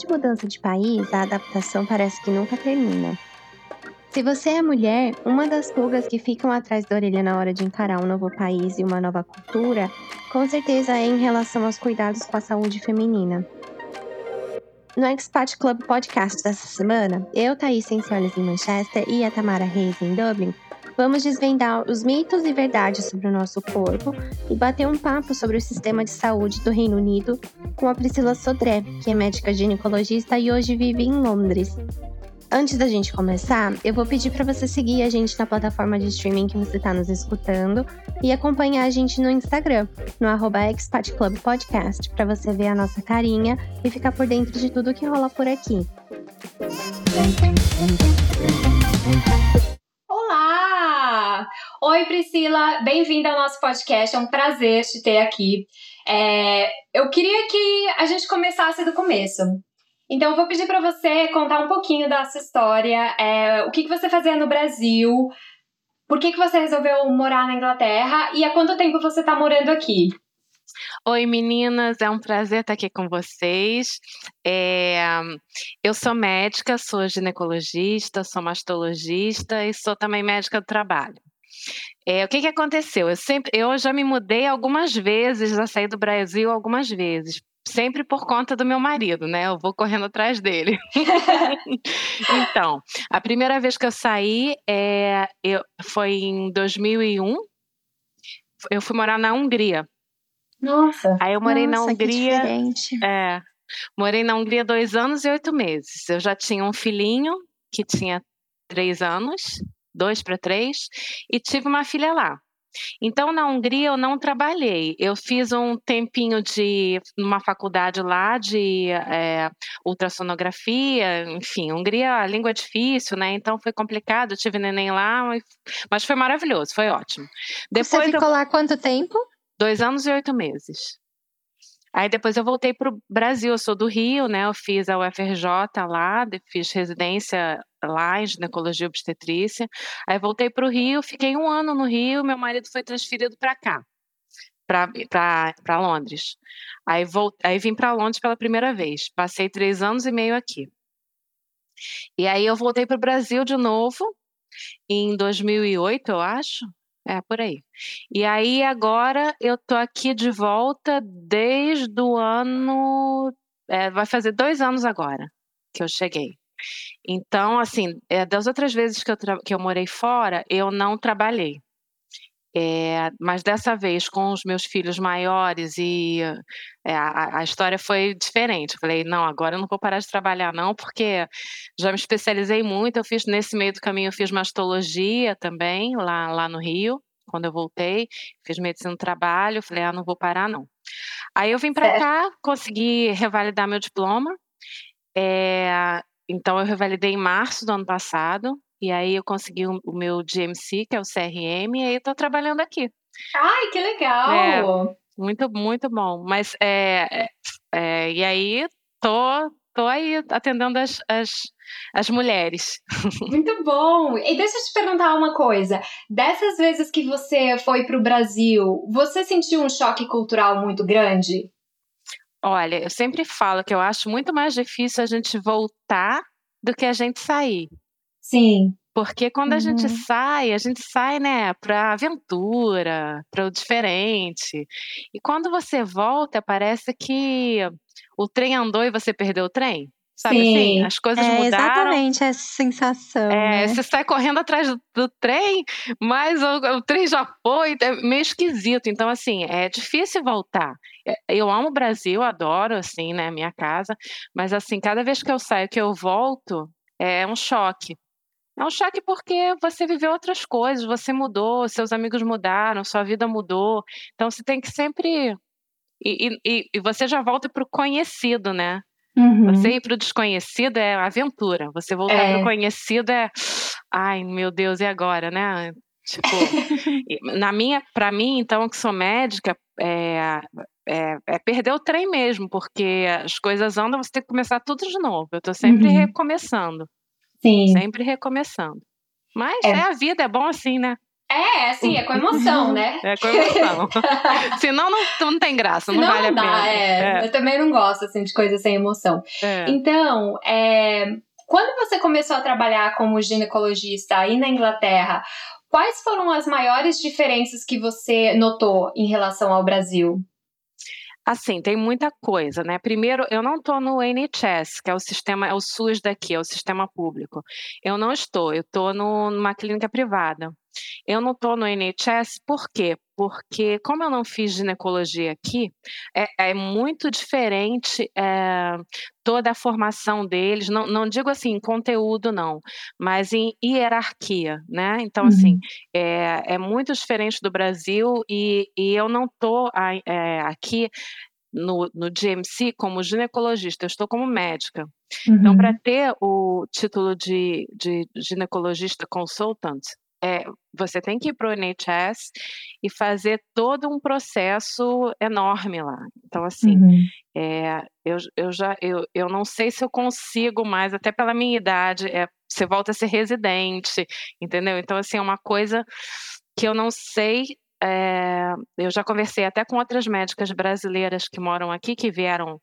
de mudança de país, a adaptação parece que nunca termina. Se você é mulher, uma das pulgas que ficam atrás da orelha na hora de encarar um novo país e uma nova cultura, com certeza é em relação aos cuidados com a saúde feminina. No Expat Club Podcast dessa semana, eu, Thaís Sensiones em Manchester e a Tamara Reis em Dublin, vamos desvendar os mitos e verdades sobre o nosso corpo e bater um papo sobre o sistema de saúde do Reino Unido com a Priscila Sodré, que é médica ginecologista e hoje vive em Londres. Antes da gente começar, eu vou pedir para você seguir a gente na plataforma de streaming que você está nos escutando e acompanhar a gente no Instagram, no arroba Expat Club Podcast, para você ver a nossa carinha e ficar por dentro de tudo que rola por aqui. Olá! Oi, Priscila, bem-vinda ao nosso podcast, é um prazer te ter aqui. É, eu queria que a gente começasse do começo. Então, eu vou pedir para você contar um pouquinho da sua história, é, o que, que você fazia no Brasil, por que, que você resolveu morar na Inglaterra e há quanto tempo você está morando aqui? Oi, meninas, é um prazer estar aqui com vocês. É, eu sou médica, sou ginecologista, sou mastologista e sou também médica do trabalho. É, o que, que aconteceu? Eu sempre, eu já me mudei algumas vezes, já saí do Brasil algumas vezes sempre por conta do meu marido, né? Eu vou correndo atrás dele. então, a primeira vez que eu saí é, eu, foi em 2001. Eu fui morar na Hungria. Nossa. Aí eu morei Nossa, na Hungria. É, morei na Hungria dois anos e oito meses. Eu já tinha um filhinho que tinha três anos, dois para três, e tive uma filha lá. Então, na Hungria, eu não trabalhei. Eu fiz um tempinho de uma faculdade lá de é, ultrassonografia, enfim, Hungria, a língua é difícil, né? Então foi complicado. Eu tive neném lá, mas foi maravilhoso, foi ótimo. Depois Você ficou eu... lá quanto tempo? Dois anos e oito meses. Aí depois eu voltei para o Brasil, eu sou do Rio, né? Eu fiz a UFRJ lá, fiz residência lá em ginecologia e obstetrícia. Aí voltei para o Rio, fiquei um ano no Rio, meu marido foi transferido para cá, para Londres. Aí, aí vim para Londres pela primeira vez, passei três anos e meio aqui. E aí eu voltei para o Brasil de novo, em 2008, eu acho, é, por aí. E aí agora eu tô aqui de volta desde o ano. É, vai fazer dois anos agora que eu cheguei. Então, assim, é, das outras vezes que eu, que eu morei fora, eu não trabalhei. É, mas dessa vez com os meus filhos maiores e é, a, a, história foi diferente. Eu falei, não, agora eu não vou parar de trabalhar não, porque já me especializei muito. Eu fiz nesse meio do caminho, eu fiz mastologia também lá, lá no Rio, quando eu voltei, fiz medicina do trabalho. Falei, ah, não vou parar não. Aí eu vim para cá, consegui revalidar meu diploma. É, então eu revalidei em março do ano passado. E aí eu consegui o, meu GMC, que é o CRM, e aí eu tô trabalhando aqui. Ai, que legal! É, muito, muito bom. Mas, é, é, e aí tô, tô aí atendendo as, as, as mulheres. Muito bom! E deixa eu te perguntar uma coisa. Dessas vezes que você foi para o Brasil, você sentiu um choque cultural muito grande? Olha, eu sempre falo que eu acho muito mais difícil a gente voltar do que a gente sair. Sim. Porque quando a gente uhum. sai, a gente sai, né, para aventura, para o diferente. E quando você volta, parece que o trem andou e você perdeu o trem. Sabe assim? Sim. assim? As coisas é mudaram. Exatamente essa sensação. É, né? Você sai correndo atrás do, do trem, mas o, o, trem já foi, é meio esquisito. Então, assim, é difícil voltar. É, eu amo o Brasil, adoro, assim, né, minha casa, mas, assim, cada vez que eu saio, que eu volto, é um choque. É um choque porque você viveu outras coisas, você mudou, seus amigos mudaram, sua vida mudou. Então você tem que sempre. E, e, e você já volta para o conhecido, né? Uhum. Você ir para o desconhecido é aventura. Você voltar é. para o conhecido é. Ai, meu Deus, e agora, né? Tipo, na minha, para mim, então, que sou médica, é, é, é, perder o trem mesmo, porque as coisas andam, você tem que começar tudo de novo. Eu estou sempre uhum. recomeçando. Sim. Sempre recomeçando. Mas é. é. a vida, é bom assim, né? É, assim, é com emoção, né? É com emoção. Senão não, não tem graça, não, não vale dá, a pena. É. É. Eu também não gosto, assim, de coisas sem emoção. É. Então, é, quando você começou a trabalhar como ginecologista aí na Inglaterra, quais foram as maiores diferenças que você notou em relação ao Brasil? Assim, tem muita coisa, né? Primeiro, eu não estou no NHS, que é o sistema, é o SUS daqui, é o sistema público. Eu não estou, eu estou numa clínica privada. Eu não estou no NHS, por quê? Porque, como eu não fiz ginecologia aqui, é, é muito diferente é, toda a formação deles, não, não digo assim em conteúdo, não, mas em hierarquia, né? Então, assim, uhum. assim, é, é muito diferente do Brasil e, e eu não estou é, aqui no, no GMC como ginecologista, eu estou como médica. Então, uhum. Então, para ter o título de, de ginecologista consultant, é, você tem que ir para o NHS e fazer todo um processo enorme lá. Então, assim, uhum. é, eu, eu já eu, eu não sei se eu consigo mais, até pela minha idade, é, você volta a ser residente, entendeu? Então, assim, é uma coisa que eu não sei. É, eu já conversei até com outras médicas brasileiras que moram aqui, que vieram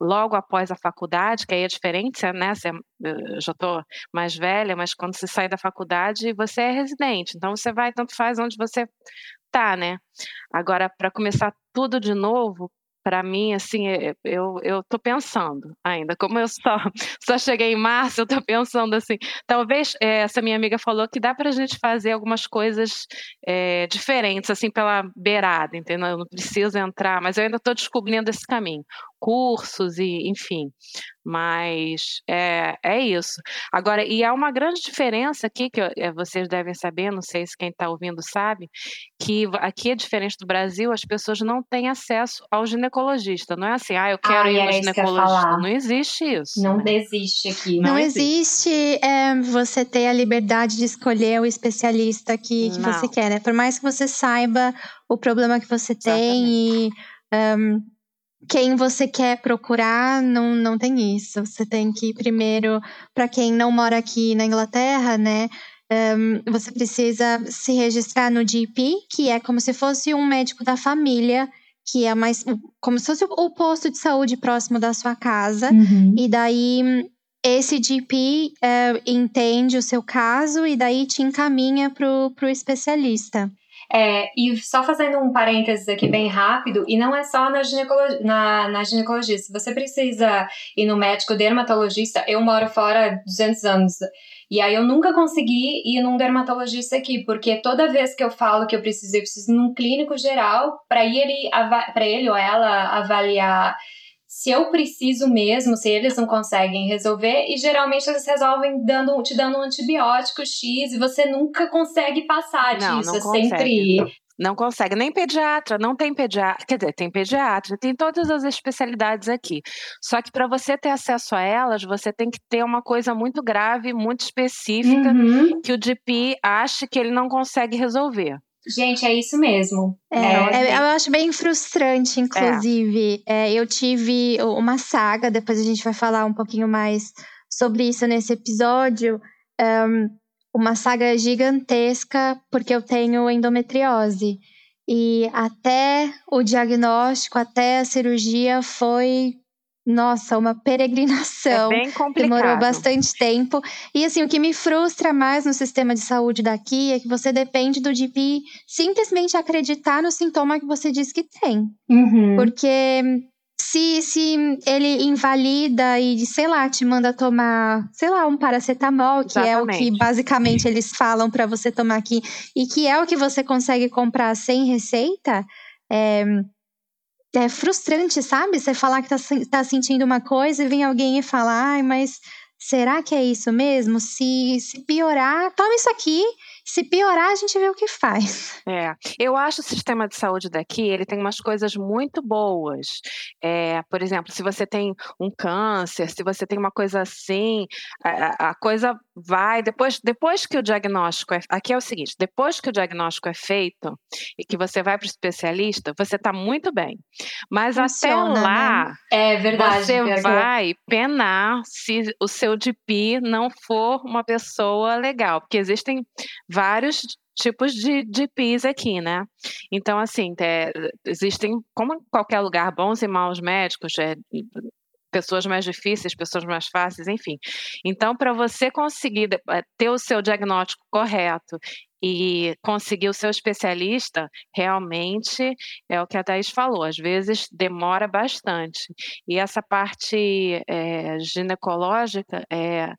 logo após a faculdade, que aí é diferente, né? Você, eu já estou mais velha, mas quando você sai da faculdade, você é residente, então você vai, tanto faz onde você tá, né? Agora, para começar tudo de novo, para mim, assim, é, eu, eu pensando ainda, como eu só, só cheguei em março, eu tô pensando assim, talvez é, essa minha amiga falou que dá para a gente fazer algumas coisas é, diferentes, assim, pela beirada, entendeu? Eu não preciso entrar, mas eu ainda estou descobrindo esse caminho cursos e enfim. Mas é, é isso. Agora, e há uma grande diferença aqui, que é, vocês devem saber, não sei se quem está ouvindo sabe, que aqui é diferente do Brasil, as pessoas não têm acesso ao ginecologista. Não é assim, ah, eu quero ah, ir no ginecologista. Não existe isso. Não né? existe aqui. Não, não existe, existe é, você ter a liberdade de escolher o especialista que, que você quer, né? Por mais que você saiba o problema que você Exatamente. tem e. Um, quem você quer procurar não, não tem isso. Você tem que primeiro, para quem não mora aqui na Inglaterra, né? Um, você precisa se registrar no GP, que é como se fosse um médico da família, que é mais como se fosse o posto de saúde próximo da sua casa. Uhum. E daí esse GP uh, entende o seu caso e daí te encaminha para o especialista. É, e só fazendo um parênteses aqui bem rápido, e não é só na, ginecologia, na, na ginecologia. Se você precisa ir no médico dermatologista, eu moro fora há 200 anos. E aí eu nunca consegui ir num dermatologista aqui, porque toda vez que eu falo que eu preciso, eu preciso num clínico geral para ele, para ele ou ela avaliar se eu preciso mesmo, se eles não conseguem resolver, e geralmente eles resolvem dando, te dando um antibiótico X e você nunca consegue passar não, disso. Não é consegue. sempre. Não consegue, nem pediatra, não tem pediatra, quer dizer, tem pediatra, tem todas as especialidades aqui. Só que para você ter acesso a elas, você tem que ter uma coisa muito grave, muito específica, uhum. que o DP acha que ele não consegue resolver. Gente, é isso mesmo. É, é, é eu acho bem frustrante, inclusive. É. é. eu tive uma saga, depois a gente vai falar um pouquinho mais sobre isso nesse episódio. Um, uma saga gigantesca, porque eu tenho endometriose. E até o diagnóstico, até a cirurgia, foi nossa, uma peregrinação. É bem complicado. Demorou bastante tempo. E assim, o que me frustra mais no sistema de saúde daqui é que você depende do GP simplesmente acreditar no sintoma que você diz que tem. Uhum. Porque se, se ele invalida e, sei lá, te manda tomar, sei lá, um paracetamol, que Exatamente. é o que basicamente eles falam para você tomar aqui, e que é o que você consegue comprar sem receita, é, é frustrante, sabe? Você falar que tá, tá sentindo uma coisa e vem alguém e falar, ai, mas será que é isso mesmo? Se, se piorar, toma isso aqui se piorar, a gente vê o que faz. É, eu acho o sistema de saúde daqui, ele tem umas coisas muito boas. É, por exemplo, se você tem um câncer, se você tem uma coisa assim, a, a coisa vai, depois, depois que o diagnóstico é, aqui é o seguinte, depois que o diagnóstico é feito e que você vai para o especialista, você está muito bem. Mas Funciona, até lá, né? é verdade, você vai penar se o seu DP não for uma pessoa legal, porque existem vários tipos de, de PIS aqui, né? Então, assim, é, existem, como em qualquer lugar, bons e maus médicos, é, pessoas mais difíceis, pessoas mais fáceis, enfim. Então, para você conseguir eh, ter o seu diagnóstico correto e conseguir o seu especialista, realmente é o que a Thais falou, às vezes demora bastante. E essa parte é, ginecológica é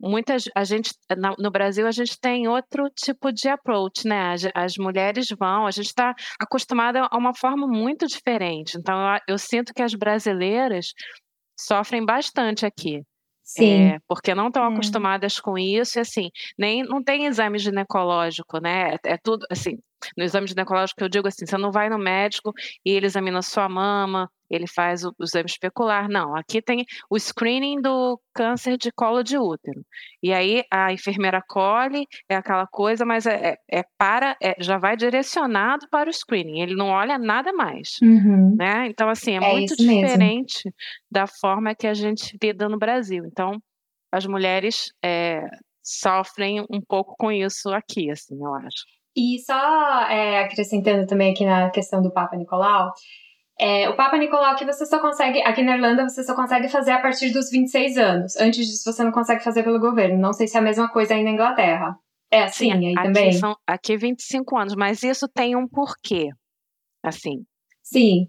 muitas a gente no Brasil a gente tem outro tipo de approach, né? As, as mulheres vão, a gente está acostumada a uma forma muito diferente. Então eu, eu, sinto que as brasileiras sofrem bastante aqui. Sim. É, porque não estão é. acostumadas com isso, e assim, nem não tem exame ginecológico, né? É, é, tudo assim, no exame ginecológico eu digo assim, você não vai no médico e ele examina sua mama, ele faz o, o exame especular. Não, aqui tem o screening do câncer de colo de útero. E aí a enfermeira colhe, é aquela coisa, mas é, é, é para, é, já vai direcionado para o screening. Ele não olha nada mais, uhum. né? Então assim é, é muito diferente mesmo. da forma que a gente lida no Brasil. Então as mulheres é, sofrem um pouco com isso aqui, assim, eu acho. E só é, acrescentando também aqui na questão do Papa Nicolau, é, o Papa Nicolau que você só consegue, aqui na Irlanda você só consegue fazer a partir dos 26 anos. Antes disso você não consegue fazer pelo governo. Não sei se é a mesma coisa aí na Inglaterra. É assim Sim, aí aqui também? São, aqui 25 anos, mas isso tem um porquê. Assim. Sim.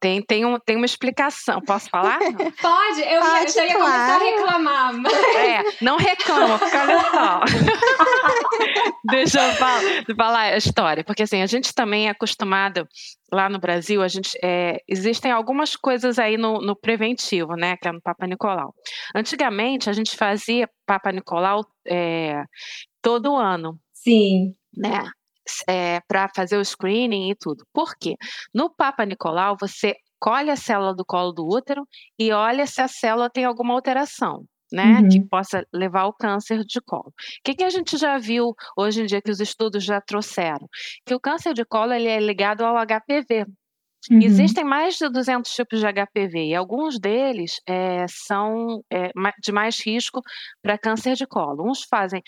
Tem, tem, um, tem uma explicação. Posso falar? Pode, eu, Pode, ia, já ia claro. começar a reclamar. É, não reclama, porque olha só. Deixa eu falar, falar, a história, porque assim, a gente também é acostumado lá no Brasil, a gente é, existem algumas coisas aí no, no, preventivo, né? Que é no Papa Nicolau. Antigamente a gente fazia Papa Nicolau é, todo ano. Sim. Né? É, para fazer o screening e tudo. Por quê? No Papa Nicolau, você colhe a célula do colo do útero e olha se a célula tem alguma alteração. Né, uhum. que possa levar ao câncer de colo. O que, que, a gente já viu hoje em dia que os estudos já trouxeram? Que o câncer de colo ele é ligado ao HPV, Uhum. Existem mais de 200 tipos de HPV e alguns deles é, são é, de mais risco para câncer de colo. Uns fazem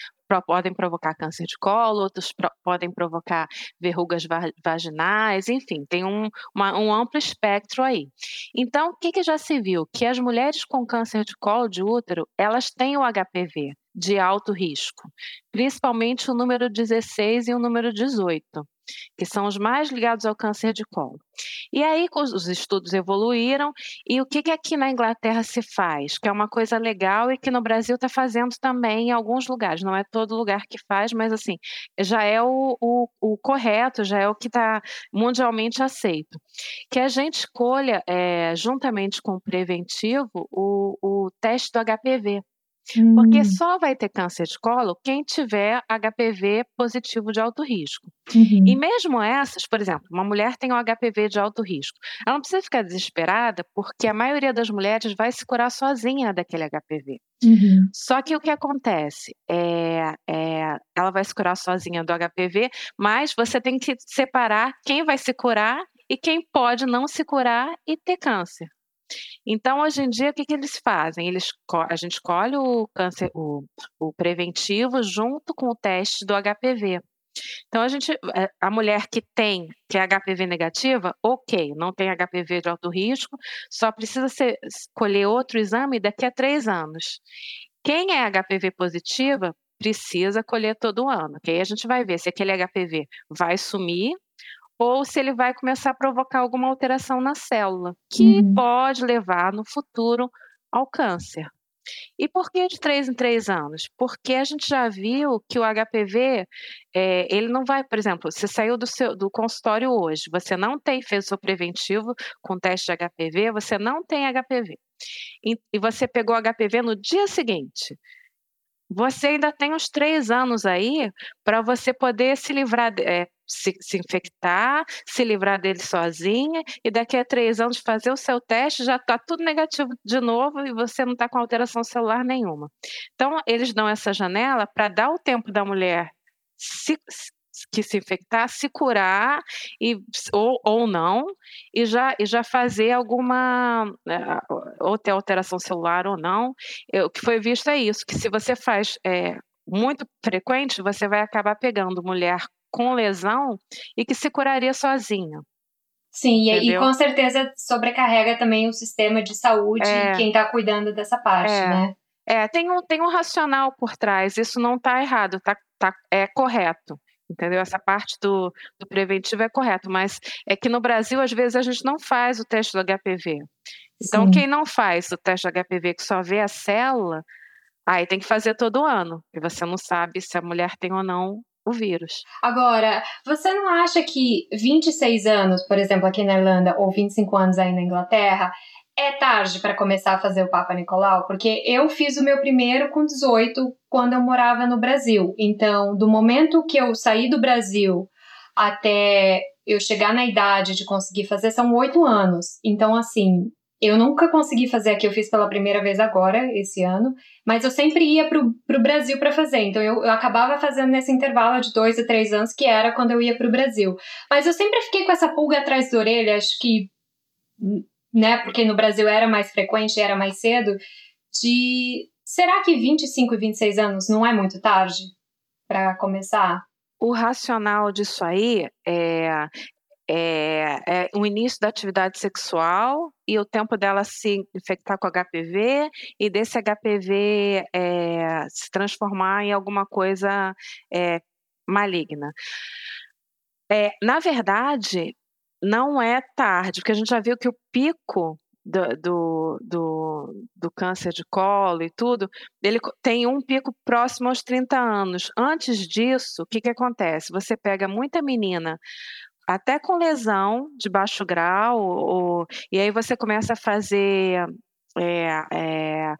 podem provocar câncer de colo, outros pro, podem provocar verrugas va vaginais, enfim, tem um, uma, um, amplo espectro aí. Então, o que, que já se viu? Que as mulheres com câncer de colo de útero, elas têm o HPV de alto risco, principalmente o número 16 e o número 18 que são os mais ligados ao câncer de colo. E aí os estudos evoluíram, e o que, que aqui na Inglaterra se faz? Que é uma coisa legal e que no Brasil está fazendo também em alguns lugares, não é todo lugar que faz, mas assim, já é o, o, o correto, já é o que está mundialmente aceito. Que a gente escolha, é, juntamente com o preventivo, o, o teste do HPV. Porque hum. só vai ter câncer de colo quem tiver HPV positivo de alto risco. Uhum. E mesmo essas, por exemplo, uma mulher tem um HPV de alto risco, ela não precisa ficar desesperada, porque a maioria das mulheres vai se curar sozinha daquele HPV. Uhum. Só que o que acontece é, é, ela vai se curar sozinha do HPV, mas você tem que separar quem vai se curar e quem pode não se curar e ter câncer. Então, hoje em dia, o que, que eles fazem? Eles, a gente escolhe o câncer, o, o preventivo junto com o teste do HPV. Então, a gente, é, a mulher que tem, que é HPV negativa, ok, não tem HPV de alto risco, só precisa ser, escolher outro exame daqui a três anos. Quem é HPV positiva, precisa colher todo ano, aí a gente vai ver se aquele HPV vai sumir ou se ele vai começar a provocar alguma alteração na célula, que uhum. pode levar no futuro ao câncer. E por que de três em três anos? Porque a gente já viu que o HPV, é, ele não vai, por exemplo, você saiu do, seu, do consultório hoje, você não tem, fez o seu preventivo com teste de HPV, você não tem HPV. E, e você pegou HPV no dia seguinte você ainda tem uns três anos aí para você poder se livrar, é, se, se, infectar, se livrar dele sozinha, e daqui a três anos fazer o seu teste, já está tudo negativo de novo e você não está com alteração celular nenhuma. Então, eles dão essa janela para dar o tempo da mulher se, que se infectar, se curar e, ou, ou não, e já, e já fazer alguma, é, ou ter alteração celular ou não. O que foi visto é isso, que se você faz é, muito frequente, você vai acabar pegando mulher com lesão e que se curaria sozinha. Sim, Entendeu? e com certeza sobrecarrega também o sistema de saúde é, e quem está cuidando dessa parte, é, né? É, tem um, tem um racional por trás, isso não está errado, tá, tá, é correto. Entendeu? Essa parte do, do preventivo é correto, mas é que no Brasil, às vezes, a gente não faz o teste do HPV. Então, Sim. quem não faz o teste do HPV, que só vê a célula, aí tem que fazer todo ano, e você não sabe se a mulher tem ou não o vírus. Agora, você não acha que 26 anos, por exemplo, aqui na Irlanda, ou 25 anos aí na Inglaterra, é tarde para começar a fazer o Papa Nicolau? Porque eu fiz o meu primeiro com 18 quando eu morava no Brasil. Então, do momento que eu saí do Brasil até eu chegar na idade de conseguir fazer, são oito anos. Então, assim, eu nunca consegui fazer aqui, eu fiz pela primeira vez agora, esse ano, mas eu sempre ia para o Brasil para fazer. Então eu, eu, acabava fazendo nesse intervalo de dois a três anos, que era quando eu ia para o Brasil. Mas eu sempre fiquei com essa pulga atrás da orelha, acho que, né, porque no Brasil era mais frequente, era mais cedo, de será que 25 e 26 anos não é muito tarde para começar? O racional disso aí é, é, é, o início da atividade sexual e o tempo dela se infectar com HPV e desse HPV é, se transformar em alguma coisa é, maligna. É, na verdade, não é tarde, porque a gente já viu que o pico do, do, do, do, câncer de colo e tudo, ele tem um pico próximo aos 30 anos. Antes disso, o que, que acontece? Você pega muita menina até com lesão de baixo grau, ou, e aí você começa a fazer é, é,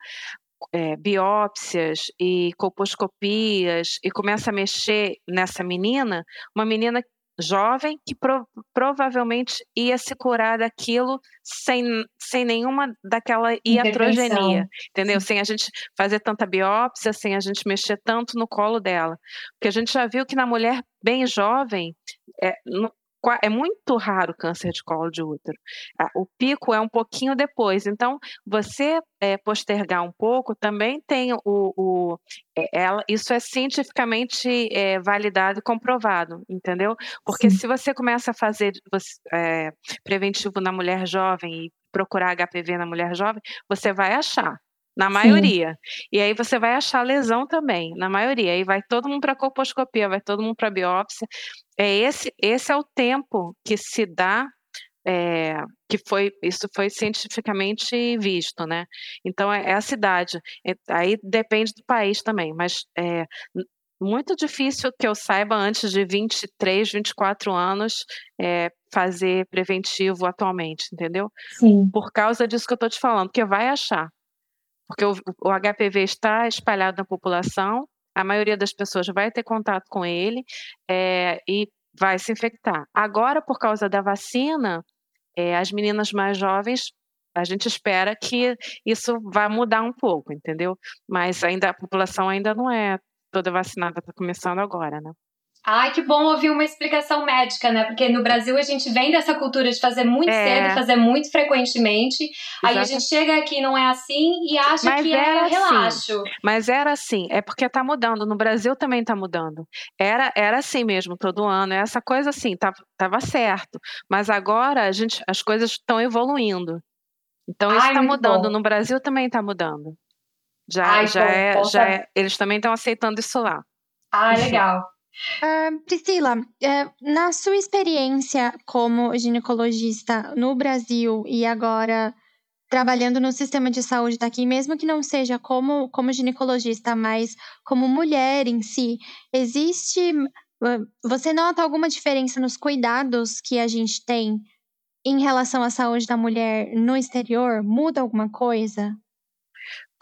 é, biópsias e colposcopias e começa a mexer nessa menina, uma menina jovem que pro, provavelmente ia se curar daquilo sem, sem nenhuma daquela iatrogenia, entendeu? Sim. Sem a gente fazer tanta biópsia, sem a gente mexer tanto no colo dela. Porque a gente já viu que na mulher bem jovem, é, é muito raro o câncer de colo de útero. O pico é um pouquinho depois. Então, você é, postergar um pouco também tem o. o é, ela, isso é cientificamente é, validado e comprovado, entendeu? Porque Sim. se você começa a fazer você, é, preventivo na mulher jovem e procurar HPV na mulher jovem, você vai achar. Na maioria. Sim. E aí você vai achar lesão também, na maioria. Aí vai todo mundo para colposcopia, vai todo mundo para biópsia. É esse, esse é o tempo que se dá, é, que foi isso foi cientificamente visto, né? Então é, é a cidade. É, aí depende do país também, mas é muito difícil que eu saiba antes de 23, 24 anos é, fazer preventivo atualmente, entendeu? Sim. Por causa disso que eu estou te falando, porque vai achar. Porque o, o HPV está espalhado na população, a maioria das pessoas vai ter contato com ele é, e vai se infectar. Agora, por causa da vacina, é, as meninas mais jovens, a gente espera que isso vá mudar um pouco, entendeu? Mas ainda a população ainda não é toda vacinada, está começando agora, né? Ai, que bom ouvir uma explicação médica, né? Porque no Brasil a gente vem dessa cultura de fazer muito é. cedo, fazer muito frequentemente. Exato. Aí a gente chega aqui não é assim e acha Mas que é assim. relaxo. Mas era assim, é porque tá mudando. No Brasil também tá mudando. Era, era assim mesmo todo ano. Essa coisa assim, tava, tava certo. Mas agora a gente, as coisas estão evoluindo. Então isso está mudando. Bom. No Brasil também está mudando. Já, Ai, já, bom, é, já é, eles também estão aceitando isso lá. Ah, legal. Uh, Priscila, uh, na sua experiência como ginecologista no Brasil e agora trabalhando no sistema de saúde daqui, mesmo que não seja como, como ginecologista, mas como mulher em si, existe. Uh, você nota alguma diferença nos cuidados que a gente tem em relação à saúde da mulher no exterior? Muda alguma coisa?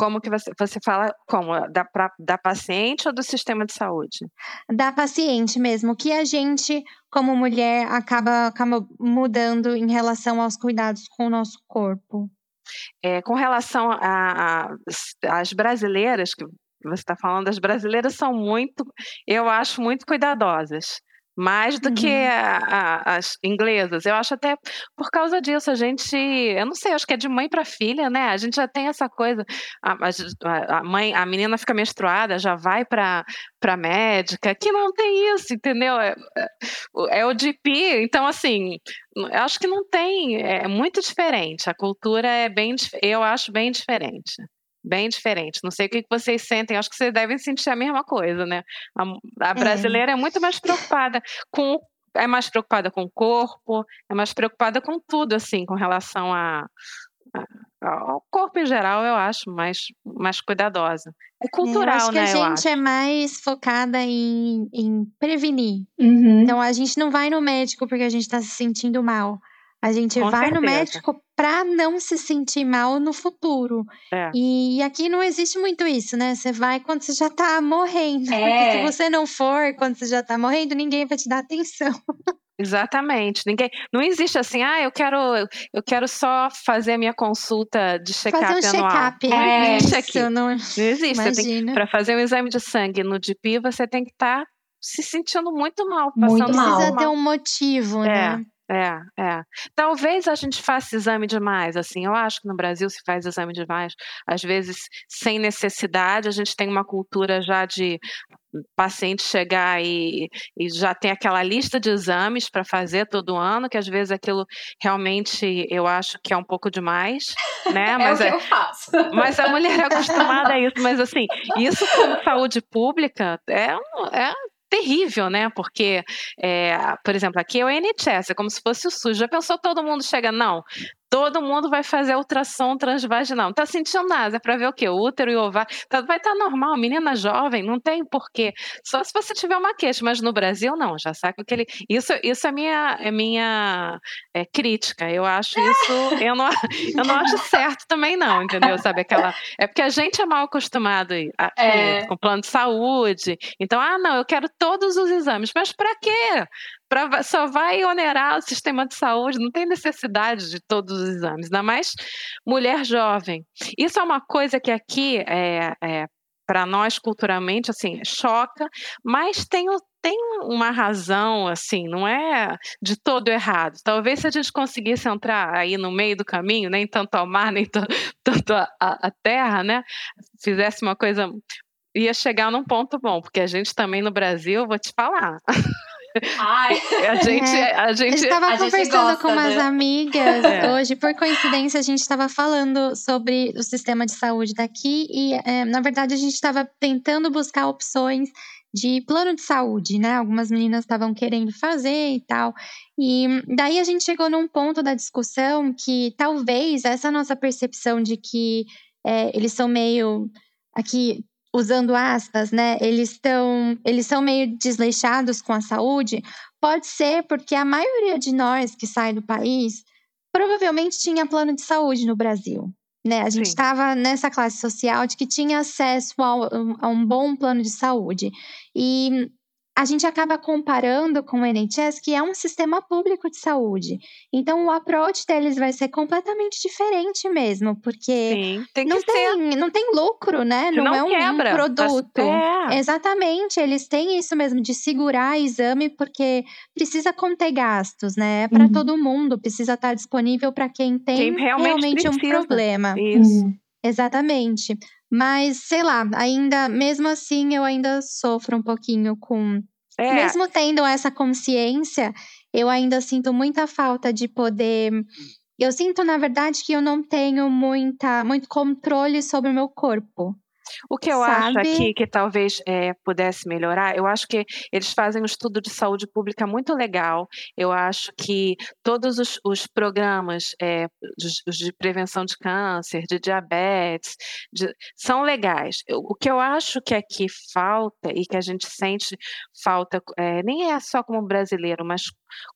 Como que você, você fala como? Da, pra, da paciente ou do sistema de saúde? Da paciente mesmo. O que a gente, como mulher, acaba, acaba mudando em relação aos cuidados com o nosso corpo? É, com relação às brasileiras, que você está falando, as brasileiras são muito, eu acho, muito cuidadosas. Mais do uhum. que a, a, as inglesas. Eu acho até por causa disso, a gente, eu não sei, acho que é de mãe para filha, né? A gente já tem essa coisa, a, a mãe, a menina fica menstruada, já vai para para médica, que não tem isso, entendeu? É, é, é o DP, então assim, eu acho que não tem, é muito diferente. A cultura é bem, eu acho bem diferente bem diferente. Não sei o que vocês sentem, acho que vocês devem sentir a mesma coisa, né? A, a é. brasileira é. é muito mais preocupada com é mais preocupada com o corpo, é mais preocupada com tudo, assim, com relação a, a, ao corpo em geral, eu acho, mais, mais cuidadosa. É cultural, né? Eu acho que né, a gente é mais focada em, em prevenir. Uhum. Então, a gente não vai no médico porque a gente está se sentindo mal. A gente Com vai certeza. no médico para não se sentir mal no futuro. É. E aqui não existe muito isso, né? Você vai quando você já tá morrendo. É. Porque se você não for quando você já tá morrendo, ninguém vai te dar atenção. Exatamente. Ninguém, não existe assim, ah, eu quero, eu quero só fazer a minha consulta de check-up fazer um anual. Check-up, é, isso, aqui. Não, não existe. Para fazer um exame de sangue no DP, você tem que estar tá se sentindo muito mal, passando muito mal. Precisa ter um motivo, é. né? É, é. Talvez a gente faça exame demais, assim. Eu acho que no Brasil se faz exame demais, às vezes sem necessidade. A gente tem uma cultura já de paciente chegar e, e já tem aquela lista de exames para fazer todo ano, que às vezes aquilo realmente eu acho que é um pouco demais, né? Mas é o que é, eu faço. Mas a mulher é acostumada a isso. Mas assim, isso como saúde pública é, é terrível, né? Porque, é, por exemplo, aqui é o NHS, é como se fosse o SUS. Já pensou todo mundo chega? Não, todo mundo vai fazer ultrassom transvaginal. Não tá sentindo nada, é para ver o quê? O útero e o ovário. Tá, vai estar tá normal, menina jovem, não tem porquê. Só se você tiver uma queixa, mas no Brasil não, já sabe que ele. Isso, isso é minha, é minha é, crítica. Eu acho isso, eu não, eu não acho certo também, não, entendeu? Sabe aquela. É porque a gente é mal acostumado a, é. com plano de saúde. Então, ah, não, eu quero todos os exames. Mas para quê? Pra, só vai onerar o sistema de saúde, não tem necessidade de todos os exames, ainda mais mulher jovem. Isso é uma coisa que aqui é, é para nós culturalmente assim choca, mas tem tem uma razão, assim, não é de todo errado. Talvez se a gente conseguisse entrar aí no meio do caminho, nem tanto ao mar, nem tanto a, a terra, né? Fizesse uma coisa, ia chegar num ponto bom, porque a gente também no Brasil, vou te falar. Ai. A gente, é. a gente, eu estava conversando gosta, com umas né? amigas é. hoje, por coincidência, a gente estava falando sobre o sistema de saúde daqui e, é, na verdade, a gente estava tentando buscar opções de plano de saúde, né? Algumas meninas estavam querendo fazer e tal. E daí a gente chegou num ponto da discussão que talvez essa nossa percepção de que é, eles são meio aqui usando aspas, né, eles estão, eles são meio desleixados com a saúde, pode ser porque a maioria de nós que sai do país provavelmente tinha plano de saúde no Brasil. Né? A gente estava nessa classe social de que tinha acesso a, a um bom plano de saúde. E a gente acaba comparando com o NHS, que é um sistema público de saúde. Então, o approach deles vai ser completamente diferente mesmo, porque Sim, tem não, tem, não tem lucro, né? Não, não, é um, quebra, um produto. É. Exatamente, eles têm isso mesmo de segurar exame, porque precisa conter gastos, né? É para uhum. todo mundo, precisa estar disponível para quem tem quem realmente, realmente um problema. Isso. Uhum. Exatamente. Mas, sei lá, ainda, mesmo assim, eu ainda sofro um pouquinho com. É. Mesmo tendo essa consciência, eu ainda sinto muita falta de poder. Eu sinto, na verdade, que eu não tenho muita, muito controle sobre o meu corpo. O que eu Sabe? acho aqui que talvez é, pudesse melhorar, eu acho que eles fazem um estudo de saúde pública muito legal. Eu acho que todos os, os programas é, de, de, prevenção de câncer, de diabetes, de, são legais. o que eu acho que aqui falta e que a gente sente falta, é, nem é só como brasileiro, mas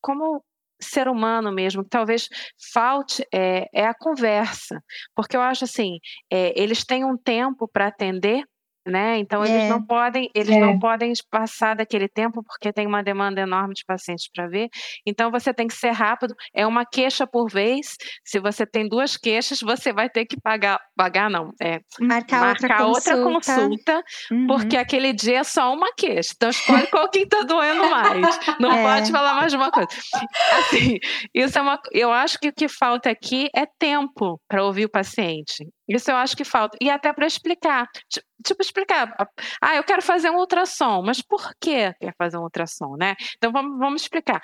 como ser humano mesmo, que talvez falte é, é a conversa. Porque eu acho assim, é, eles têm um tempo para atender né? Então eles É. não podem, eles É. não podem passar daquele tempo porque tem uma demanda enorme de pacientes para ver. Então você tem que ser rápido. É uma queixa por vez. Se você tem duas queixas, você vai ter que pagar, pagar não, é Marcar, marcar outra consulta, Uhum. porque aquele dia é só uma queixa. Então escolhe qual que tá doendo mais. Não É. pode falar mais de uma coisa. Assim, isso é uma. Eu acho que o que falta aqui é tempo para ouvir o paciente. Isso eu acho que falta. E até para explicar. Ti- Tipo, explicar. Ah, eu quero fazer um ultrassom, mas por que quer fazer um ultrassom, né? Então vamos, vamos explicar.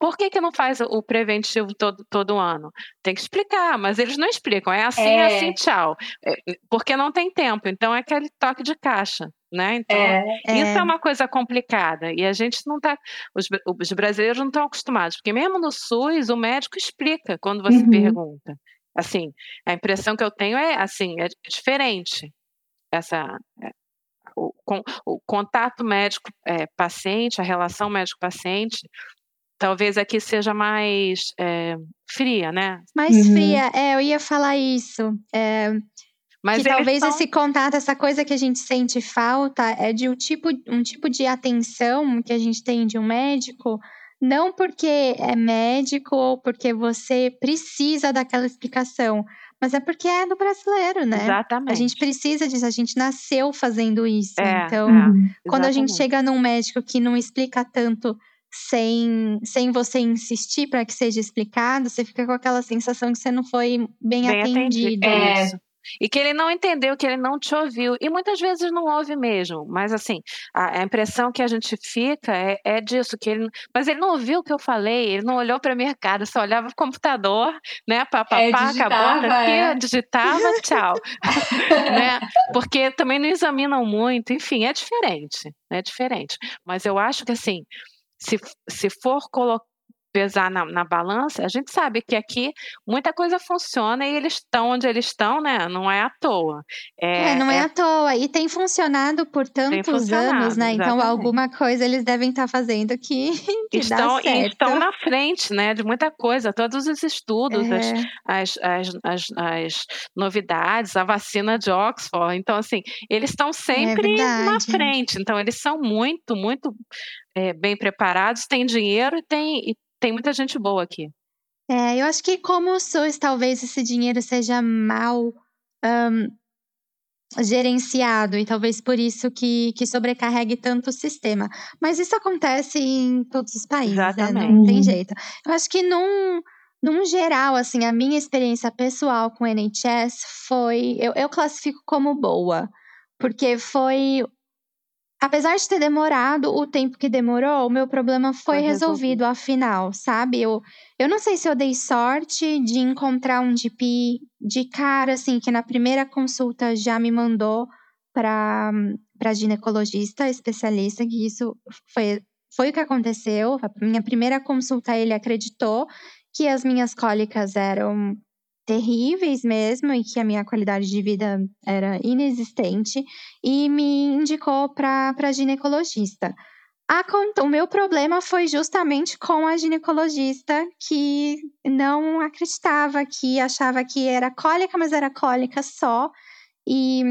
Por que, que não faz o preventivo todo, todo ano? Tem que explicar, mas eles não explicam. É assim, É. assim, tchau. É, porque não tem tempo. Então é aquele toque de caixa, né? Então, É, isso é É. uma coisa complicada e a gente não está, os, os brasileiros não estão acostumados, porque mesmo no SUS o médico explica quando você Uhum. pergunta. Assim, a impressão que eu tenho é assim, é diferente. Essa é, o, con- o contato médico-paciente, a relação médico-paciente, talvez aqui seja mais é, fria, né? Mais Uhum. fria, é, eu ia falar isso. É, Mas que eles talvez são- esse contato, essa coisa que a gente sente falta é de um tipo, um tipo de atenção que a gente tem de um médico, não porque é médico ou porque você precisa daquela explicação, mas é porque é do brasileiro, né? Exatamente. A gente precisa disso, a gente nasceu fazendo isso. É, então, é. Quando a gente chega num médico que não explica tanto sem, sem você insistir para que seja explicado, você fica com aquela sensação que você não foi bem, Bem atendido. É. Isso. E que ele não entendeu, que ele não te ouviu. E muitas vezes não ouve mesmo. Mas assim, a, a impressão que a gente fica é, é disso, que ele. Mas ele não ouviu o que eu falei, ele não olhou para a minha cara, só olhava pro computador, né? Papapá, É, acabou aqui, é. digitava, tchau. né? Porque também não examinam muito, enfim, é diferente. É diferente. Mas eu acho que assim, se, se for colocar pesar na, na balança, a gente sabe que aqui muita coisa funciona e eles estão onde eles estão, né? Não é à toa. É, não é, à toa. E tem funcionado por tantos funcionado, anos, né? Então, exatamente. alguma coisa eles devem estar fazendo que, que estão, estão na frente, né? De muita coisa, todos os estudos, as, É, as, as, as, as novidades, a vacina de Oxford. Então, assim, eles estão sempre na É verdade. frente. Então, eles são muito, muito é, bem preparados, têm dinheiro e tem, e tem muita gente boa aqui. É, eu acho que como o SUS, talvez esse dinheiro seja mal ahn, gerenciado e talvez por isso que, que sobrecarregue tanto o sistema. Mas isso acontece em todos os países, né? Não Exatamente. tem Uhum. jeito. Eu acho que num, num geral, assim, a minha experiência pessoal com o NHS foi, eu, eu classifico como boa, porque foi Apesar de ter demorado o tempo que demorou, o meu problema foi, Foi resolvido afinal, sabe? Eu, eu não sei se eu dei sorte de encontrar um GP de cara, assim, que na primeira consulta já me mandou para para ginecologista especialista, que isso foi, foi o que aconteceu. A minha primeira consulta, ele acreditou que as minhas cólicas eram terríveis mesmo e que a minha qualidade de vida era inexistente e me indicou para ginecologista. A, o meu problema foi justamente com a ginecologista que não acreditava, que achava que era cólica, mas era cólica só. E,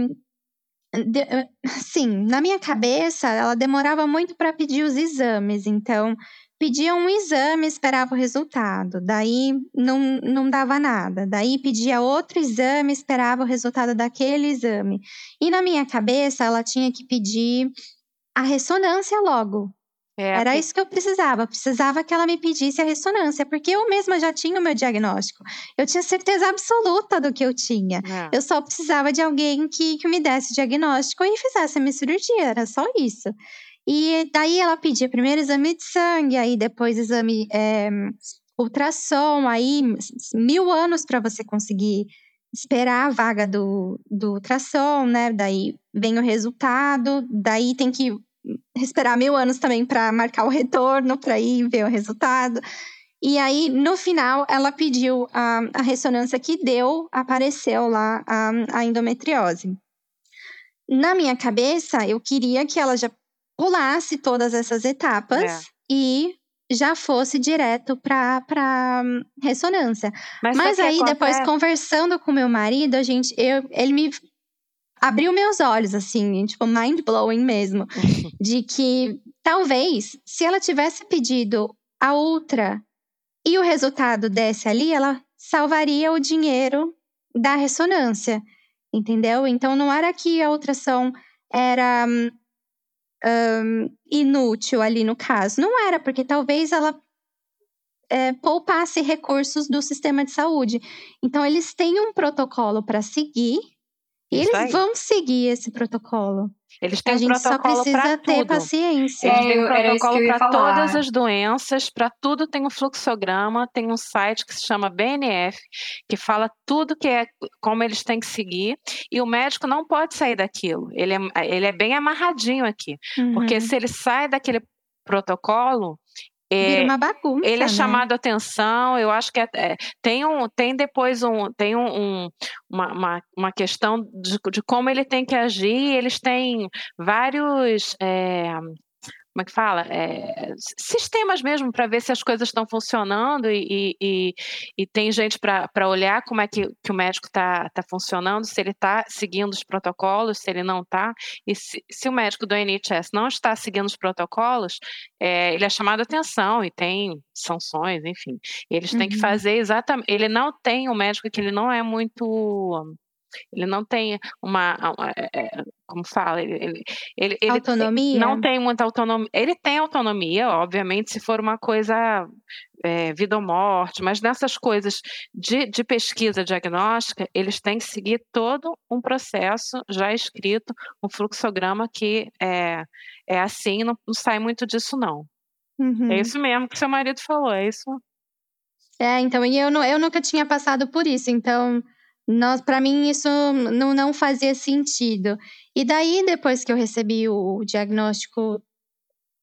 de- sim, na minha cabeça, ela demorava muito para pedir os exames. Então, pedia um exame, esperava o resultado. Daí, não, não dava nada. Daí, pedia outro exame, esperava o resultado daquele exame. E na minha cabeça, ela tinha que pedir a ressonância logo. É, Era isso que eu precisava. Precisava que ela me pedisse a ressonância, porque eu mesma já tinha o meu diagnóstico. Eu tinha certeza absoluta do que eu tinha. é. Eu só precisava de alguém que, que me desse o diagnóstico e fizesse a minha cirurgia, era só isso. E daí ela pedia primeiro exame de sangue, aí depois exame é, ultrassom, aí mil anos para você conseguir esperar a vaga do, do ultrassom, né? Daí vem o resultado, daí tem que esperar mil anos também para marcar o retorno, para ir ver o resultado. E aí, no final, ela pediu a, a ressonância que deu, apareceu lá a, a endometriose. Na minha cabeça, eu queria que ela já pulasse todas essas etapas É. e já fosse direto para ressonância. Mas, Mas aí, depois, acontece? conversando com meu marido, a gente, eu, ele me abriu meus olhos, assim, tipo, mind blowing mesmo. de que talvez, se ela tivesse pedido a outra e o resultado desse ali, ela salvaria o dinheiro da ressonância, entendeu? Então não era que a ultrassom era um, inútil ali no caso. Não era, porque talvez ela é, poupasse recursos do sistema de saúde. Então, eles têm um protocolo para seguir e eles vão seguir esse protocolo. Eles têm a gente protocolo só precisa ter tudo. paciência. Eles têm É, um que eu protocolo para todas as doenças, para tudo tem um fluxograma, tem um site que se chama BNF, que fala tudo que é como eles têm que seguir, e o médico não pode sair daquilo. Ele é, ele é bem amarradinho aqui, porque Uhum. se ele sai daquele protocolo, Vira é, uma bagunça. ele é né? chamado atenção, eu acho que é- é, tem, um, tem depois um, tem um, um- uma, uma, uma questão de, de como ele tem que agir, eles têm vários. é, como é que fala? É, sistemas mesmo para ver se as coisas estão funcionando e, e, e- tem gente para olhar como é que, que o médico está tá funcionando, se ele está seguindo os protocolos, se ele não está. E se, se o médico do NHS não está seguindo os protocolos, é, ele é chamado a atenção e tem sanções, enfim. Eles têm que Uhum. fazer exatamente. Ele não tem um médico que ele não é muito. Ele não tem uma. é, é, Como fala? Ele, ele, ele, Autonomia? não tem muita autonomia. Ele tem autonomia, obviamente, se for uma coisa é, vida ou morte, mas nessas coisas de, de pesquisa diagnóstica, eles têm que seguir todo um processo já escrito, um fluxograma que é, é assim, não, não sai muito disso, não. Uhum. É isso mesmo que seu marido falou, é isso. É, então, e eu, nu- eu nunca tinha passado por isso, então, nós, para mim, isso não, não fazia sentido. E daí, depois que eu recebi o diagnóstico,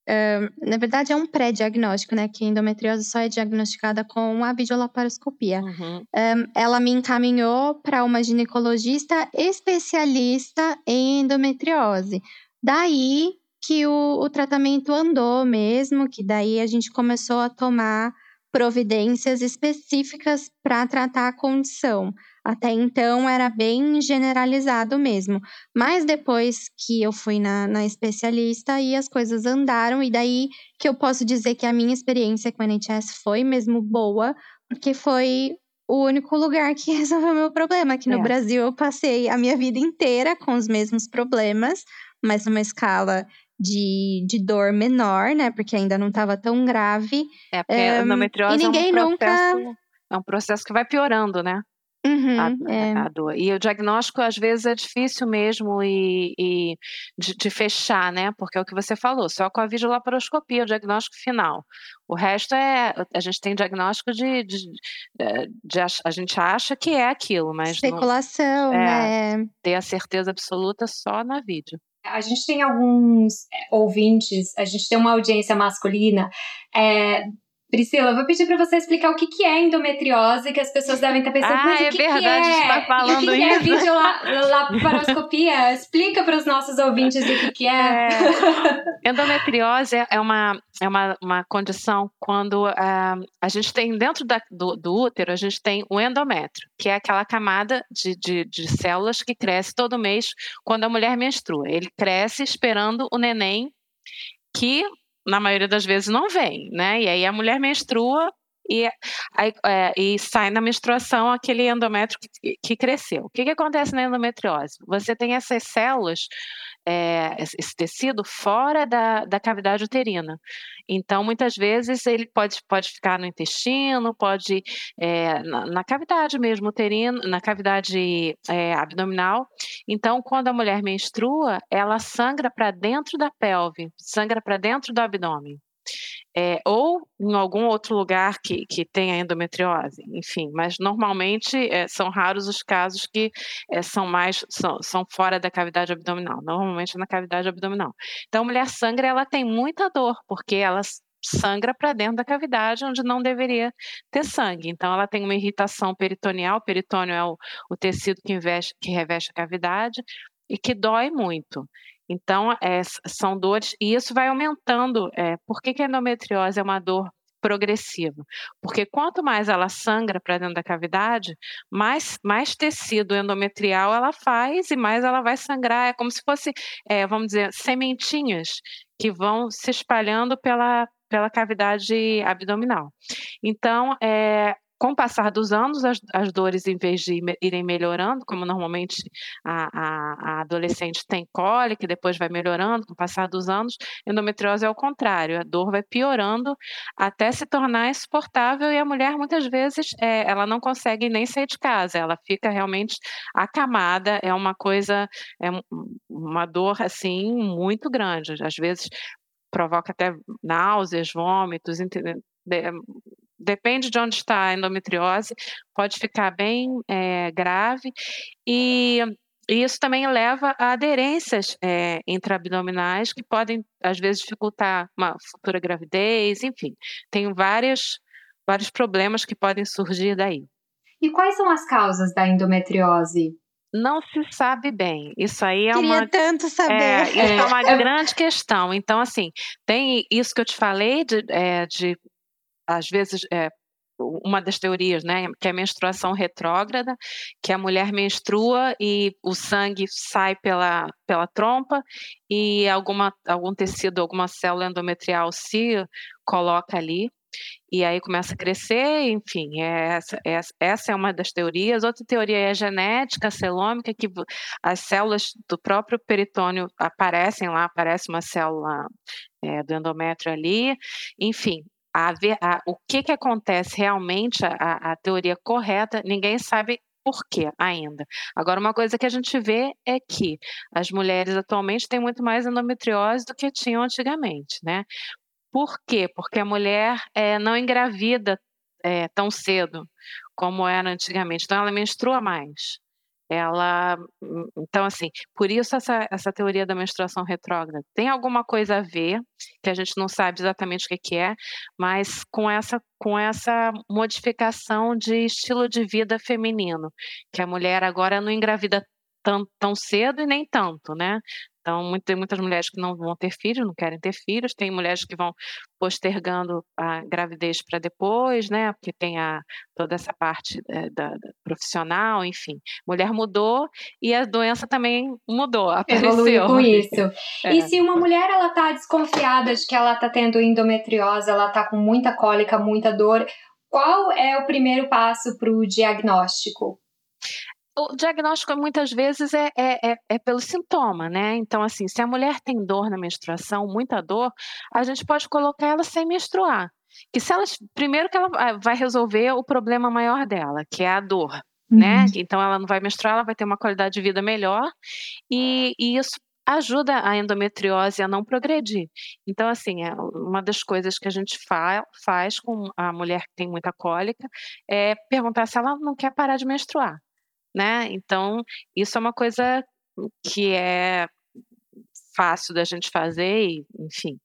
ahn, na verdade, é um pré-diagnóstico, né? Que a endometriose só é diagnosticada com a videolaparoscopia. Uhum. Ahn, ela me encaminhou para uma ginecologista especialista em endometriose. Daí que o, o tratamento andou mesmo, que daí a gente começou a tomar providências específicas para tratar a condição. Até então era bem generalizado mesmo. Mas depois que eu fui na, na especialista, aí as coisas andaram, e daí que eu posso dizer que a minha experiência com a NHS foi mesmo boa, porque foi o único lugar que resolveu o meu problema. Aqui no É. Brasil eu passei a minha vida inteira com os mesmos problemas, mas numa escala de, de dor menor, né? Porque ainda não estava tão grave. É, porque É, a endometriose e ninguém é um nunca- processo, é um processo que vai piorando, né? Uhum, a, é. a dor. E o diagnóstico, às vezes, é difícil mesmo e, e de, de fechar, né? Porque é o que você falou, só com a videolaparoscopia, o diagnóstico final. O resto é. A gente tem diagnóstico de. de, de- de ach- a gente acha que é aquilo, mas não Especulação, é. né? ter a certeza absoluta só na vídeo. A gente tem alguns é, ouvintes, a gente tem uma audiência masculina. É, Priscila, eu vou pedir para você explicar o que, que é endometriose, que as pessoas devem estar pensando, Ah, mas é o que, que verdade, a gente é? tá E o falando que, que é isso. videolaparoscopia? Explica para os nossos ouvintes o que, que é. Endometriose é uma, é uma, uma condição quando ah, a gente tem dentro da- do, do útero, a gente tem o endométrio, que é aquela camada de, de, de células que cresce todo mês quando a mulher menstrua. Ele cresce esperando o neném que, na maioria das vezes, não vem, né? E aí a mulher menstrua e, aí, é, e sai na menstruação aquele endométrio que, que cresceu. O que, que acontece na endometriose? Você tem essas células, é, esse tecido, fora da, da cavidade uterina. Então, muitas vezes, ele pode, pode ficar no intestino, pode é, na, na cavidade mesmo uterina, na cavidade é, abdominal. Então, quando a mulher menstrua, ela sangra para dentro da pelve, sangra para dentro do abdômen. É, ou em algum outro lugar que, que tenha endometriose, enfim, mas normalmente é, são raros os casos que é, são mais são, são fora da cavidade abdominal, normalmente é na cavidade abdominal. Então, a mulher sangra, ela tem muita dor, porque ela sangra para dentro da cavidade onde não deveria ter sangue. Então, ela tem uma irritação peritoneal, peritônio é o, o tecido que, investe, que reveste a cavidade e que dói muito. Então, é, são dores, e isso vai aumentando. É, por que, que a endometriose é uma dor progressiva, porque quanto mais ela sangra para dentro da cavidade, mais, mais tecido endometrial ela faz e mais ela vai sangrar. É como se fosse, é, vamos dizer, sementinhas que vão se espalhando pela, pela cavidade abdominal. Então, é, com o passar dos anos, as, as dores, em vez de irem melhorando, como normalmente a, a, a, adolescente tem cólica e depois vai melhorando com o passar dos anos, endometriose é o contrário, a dor vai piorando até se tornar insuportável e a mulher, muitas vezes, é, ela não consegue nem sair de casa, ela fica realmente acamada, é uma coisa, é uma dor, assim, muito grande, às vezes provoca até náuseas, vômitos, depende de onde está a endometriose, pode ficar bem é, grave e isso também leva a aderências é, intraabdominais que podem, às vezes, dificultar uma futura gravidez, enfim, tem vários, vários problemas que podem surgir daí. E quais são as causas da endometriose? Não se sabe bem. Isso aí é Queria uma. tanto saber. É, isso é, é uma grande questão. Então, assim, tem isso que eu te falei de, é, de às vezes, é, uma das teorias, né, que é a menstruação retrógrada, que a mulher menstrua e o sangue sai pela, pela trompa e alguma, algum tecido, alguma célula endometrial se coloca ali e aí começa a crescer, enfim, é essa, é, essa é uma das teorias. Outra teoria é a genética celômica, que as células do próprio peritônio aparecem lá, aparece uma célula é, do endométrio ali, enfim, a a, o que, que acontece realmente, a, a teoria correta, ninguém sabe por quê ainda. Agora, uma coisa que a gente vê é que as mulheres atualmente têm muito mais endometriose do que tinham antigamente, né? Por quê? Porque a mulher é, não engravida é, tão cedo como era antigamente, então ela menstrua mais. Ela, hum, então assim, por isso essa, essa teoria da menstruação retrógrada tem alguma coisa a ver, que a gente não sabe exatamente o que, que é, mas com essa, com essa modificação de estilo de vida feminino, que a mulher agora não engravida tão, tão cedo e nem tanto, né? Então, tem muitas mulheres que não vão ter filhos, não querem ter filhos, tem mulheres que vão postergando a gravidez para depois, né? Porque tem a, toda essa parte é, da, da, profissional, enfim. Mulher mudou e a doença também mudou, apareceu. Evoluiu com isso. É. E se uma mulher ela está desconfiada de que ela está tendo endometriose, ela está com muita cólica, muita dor, qual é o primeiro passo para o diagnóstico? O diagnóstico muitas vezes é, é, é, é, pelo sintoma, né? Então, assim, se a mulher tem dor na menstruação, muita dor, a gente pode colocar ela sem menstruar. Que se ela, primeiro que ela vai resolver o problema maior dela, que é a dor, né? uhum. né? Então ela não vai menstruar, ela vai ter uma qualidade de vida melhor e, e isso ajuda a endometriose a não progredir. Então, assim, é uma das coisas que a gente fa faz com a mulher que tem muita cólica é perguntar se ela não quer parar de menstruar né? Então, isso é uma coisa que é fácil da gente fazer, e, enfim,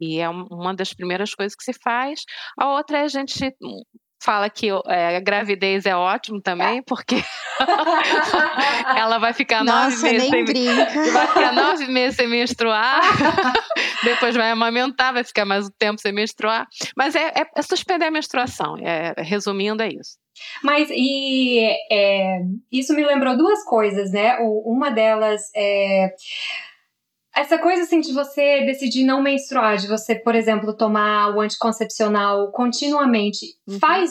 e é uma das primeiras coisas que se faz. A outra é a gente fala que é, a gravidez é ótimo também, porque ela vai ficar Nossa, nove meses sem, vai ficar nove meses sem menstruar, depois vai amamentar, vai ficar mais um tempo sem menstruar, mas é, é, é suspender a menstruação. É, resumindo, é isso. Mas e é, isso me lembrou duas coisas, né? Uma delas é essa coisa assim de você decidir não menstruar, de você, por exemplo, tomar o anticoncepcional continuamente, uhum. faz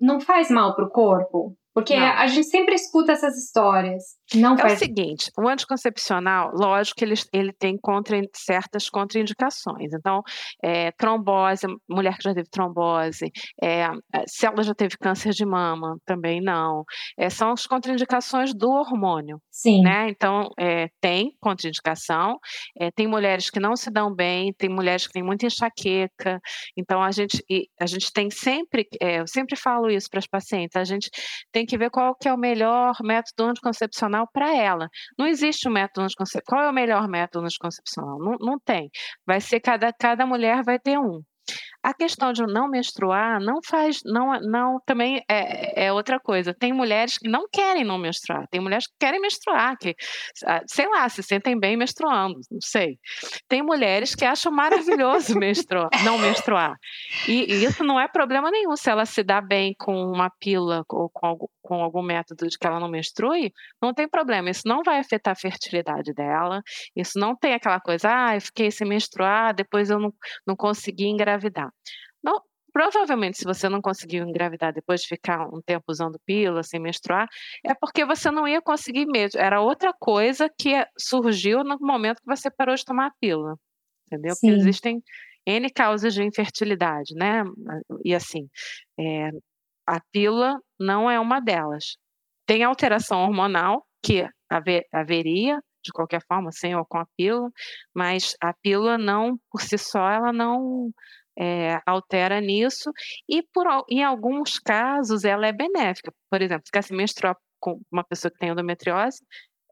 não faz mal pro corpo? Porque não. a gente sempre escuta essas histórias. Não é faz... o seguinte, o anticoncepcional, lógico que ele, ele tem contra, certas contraindicações. Então, é, trombose, mulher que já teve trombose, é, se ela já teve câncer de mama, também não. É, são as contraindicações do hormônio. Sim. Né? Então, é, tem contraindicação. É, tem mulheres que não se dão bem, tem mulheres que têm muita enxaqueca. Então, a gente, a gente tem sempre, é, eu sempre falo isso para as pacientes, a gente tem que ver qual que é o melhor método anticoncepcional para ela. Não existe um método anticoncepcional. Qual é o melhor método anticoncepcional? Não, não tem. Vai ser cada, cada mulher vai ter um. A questão de não menstruar não faz, não, não também é, é outra coisa. Tem mulheres que não querem não menstruar, tem mulheres que querem menstruar, que, ah, sei lá, se sentem bem menstruando, não sei. Tem mulheres que acham maravilhoso menstruar, não menstruar. E, e, isso não é problema nenhum se ela se dá bem com uma pílula ou com algum, com algum método de que ela não menstrue, não tem problema. Isso não vai afetar a fertilidade dela, isso não tem aquela coisa, ah, eu fiquei sem menstruar, depois eu não, não consegui engravidar. Não, provavelmente, se você não conseguiu engravidar depois de ficar um tempo usando pílula, sem menstruar, é porque você não ia conseguir mesmo. Era outra coisa que surgiu no momento que você parou de tomar a pílula. Entendeu? Sim. Porque existem N causas de infertilidade, né? E assim, é, a pílula não é uma delas. Tem alteração hormonal, que haver, haveria, de qualquer forma, sem ou com a pílula, mas a pílula não, por si só, ela não é, altera nisso, e por, em alguns casos ela é benéfica. Por exemplo, ficar se menstruar com uma pessoa que tem endometriose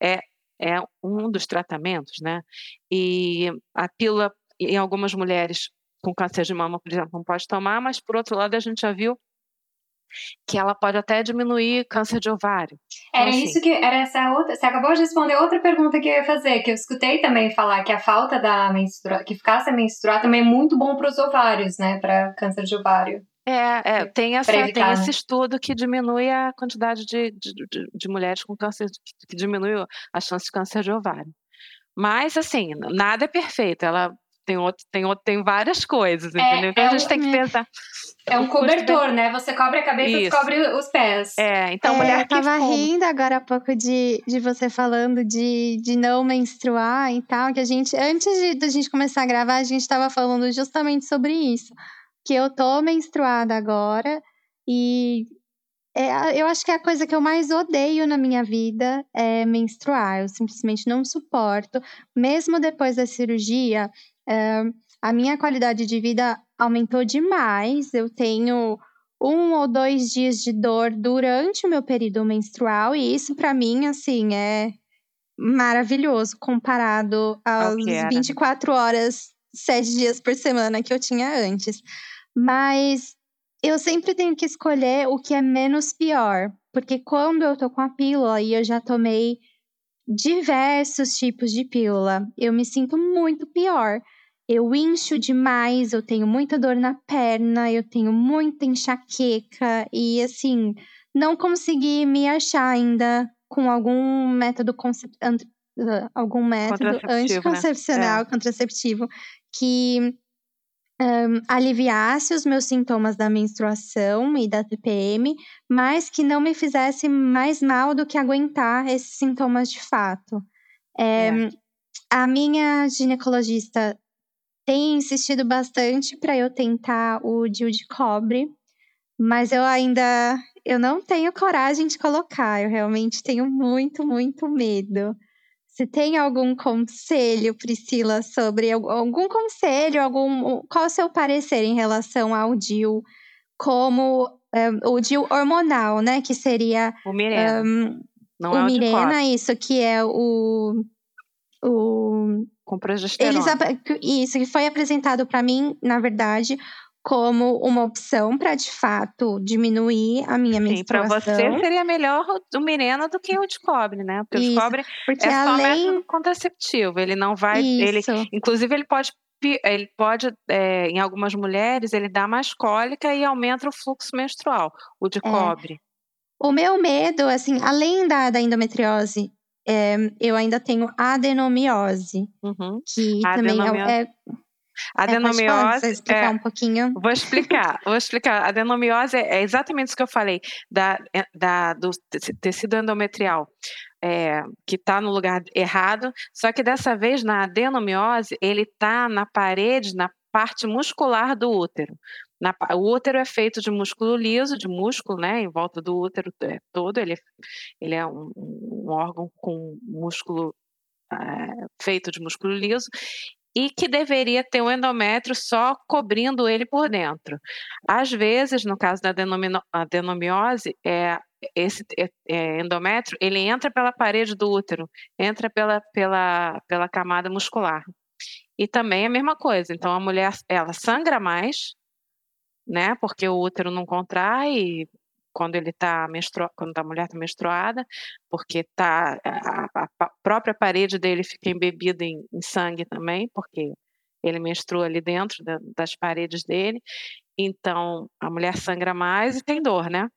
é, é um dos tratamentos, né? E a pílula, em algumas mulheres com câncer de mama, por exemplo, não pode tomar, mas por outro lado a gente já viu que ela pode até diminuir câncer de ovário. Então, era então, isso que era essa outra. Você acabou de responder outra pergunta que eu ia fazer, que eu escutei também falar que a falta da menstrua, que ficar sem menstruar também é muito bom para os ovários, né, para câncer de ovário. É, é tem, essa, evitar, tem esse né? estudo que diminui a quantidade de, de, de, de mulheres com câncer, que diminui a chance de câncer de ovário. Mas, assim, nada é perfeito. Ela tem, outro, tem, outro, tem várias coisas, é, entendeu? Então é a gente um, tem que pensar. É um cobertor, né? Você cobre a cabeça e cobre os pés. É, então é, mulher Eu tava rindo agora há pouco de, de você falando de, de não menstruar e tal, que a gente, antes de, de a gente começar a gravar, a gente tava falando justamente sobre isso. Que eu tô menstruada agora e é, eu acho que é a coisa que eu mais odeio na minha vida é menstruar. Eu simplesmente não suporto. Mesmo depois da cirurgia, a minha qualidade de vida aumentou demais. Eu tenho um ou dois dias de dor durante o meu período menstrual, e isso para mim, assim, é maravilhoso comparado aos 24 horas, sete dias por semana que eu tinha antes. Mas eu sempre tenho que escolher o que é menos pior, porque quando eu tô com a pílula e eu já tomei diversos tipos de pílula, eu me sinto muito pior eu incho demais, eu tenho muita dor na perna, eu tenho muita enxaqueca e assim, não consegui me achar ainda com algum método algum método né? anticoncepcional, né? contraceptivo que um, aliviasse os meus sintomas da menstruação e da TPM, mas que não me fizesse mais mal do que aguentar esses sintomas de fato. É, é. A minha ginecologista tem insistido bastante para eu tentar o DIU de cobre, mas eu ainda eu não tenho coragem de colocar. Eu realmente tenho muito, muito medo. Você tem algum conselho, Priscila, sobre algum conselho, algum qual o seu parecer em relação ao DIU como um, o DIU hormonal, né, que seria o Mirena. Um, não o é o Mirena, isso que é o o com progesterona. Eles, isso, que foi apresentado para mim, na verdade, como uma opção para de fato diminuir a minha Sim, menstruação. Para você seria melhor o Mirena do que o de cobre, né? Porque Isso, o de cobre porque é só além... método contraceptivo, ele não vai, Isso. ele, inclusive ele pode ele pode, é, em algumas mulheres, ele dá mais cólica e aumenta o fluxo menstrual, o de é. cobre. O meu medo, assim, além da, da endometriose é, eu ainda tenho adenomiose, uhum. que também é, é Adenomiose. É, explicar é, um pouquinho? Vou explicar, vou explicar. A adenomiose é exatamente isso que eu falei, da, é, da, do tecido endometrial, é, que está no lugar errado, só que dessa vez na adenomiose, ele está na parede, na parte muscular do útero. Na, o útero é feito de músculo liso, de músculo, né, em volta do útero é, todo. Ele, ele é um, um órgão com músculo é, feito de músculo liso e que deveria ter um endométrio só cobrindo ele por dentro. Às vezes, no caso da adenomiose, é, esse é, é, endométrio ele entra pela parede do útero, entra pela, pela, pela camada muscular. E também é a mesma coisa. Então, a mulher ela sangra mais, né? Porque o útero não contrai quando ele está menstru... quando a mulher está menstruada, porque tá a, a, própria parede dele fica embebida em, em, sangue também, porque ele menstrua ali dentro da, das paredes dele. Então a mulher sangra mais e tem dor, né?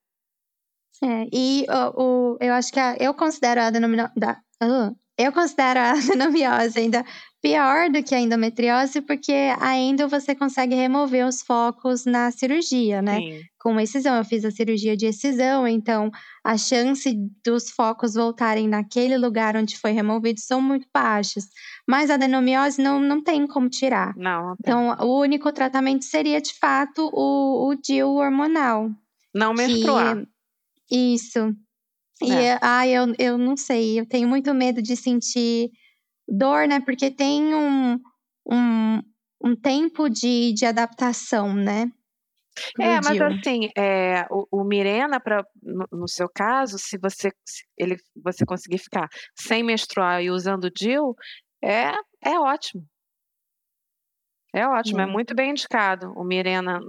É, e o, o eu acho que a, eu considero a denominação eu considero a adenomiose ainda pior do que a endometriose, porque ainda você consegue remover os focos na cirurgia, né? Sim. Com excisão. Eu fiz a cirurgia de excisão, então a chance dos focos voltarem naquele lugar onde foi removido são muito baixas. Mas a adenomiose não, não tem como tirar. Não, não Então, o único tratamento seria, de fato, o, o DIU hormonal. Não menstruar. Que, isso. E, é. ah, eu, eu não sei, eu tenho muito medo de sentir dor, né? Porque tem um, um, um tempo de, de adaptação, né? É, mas assim, é, o, o Mirena, pra, no, no, seu caso, se você, se ele, você conseguir ficar sem menstruar e usando o DIL, é, é ótimo. É ótimo, é. é muito bem indicado o Mirena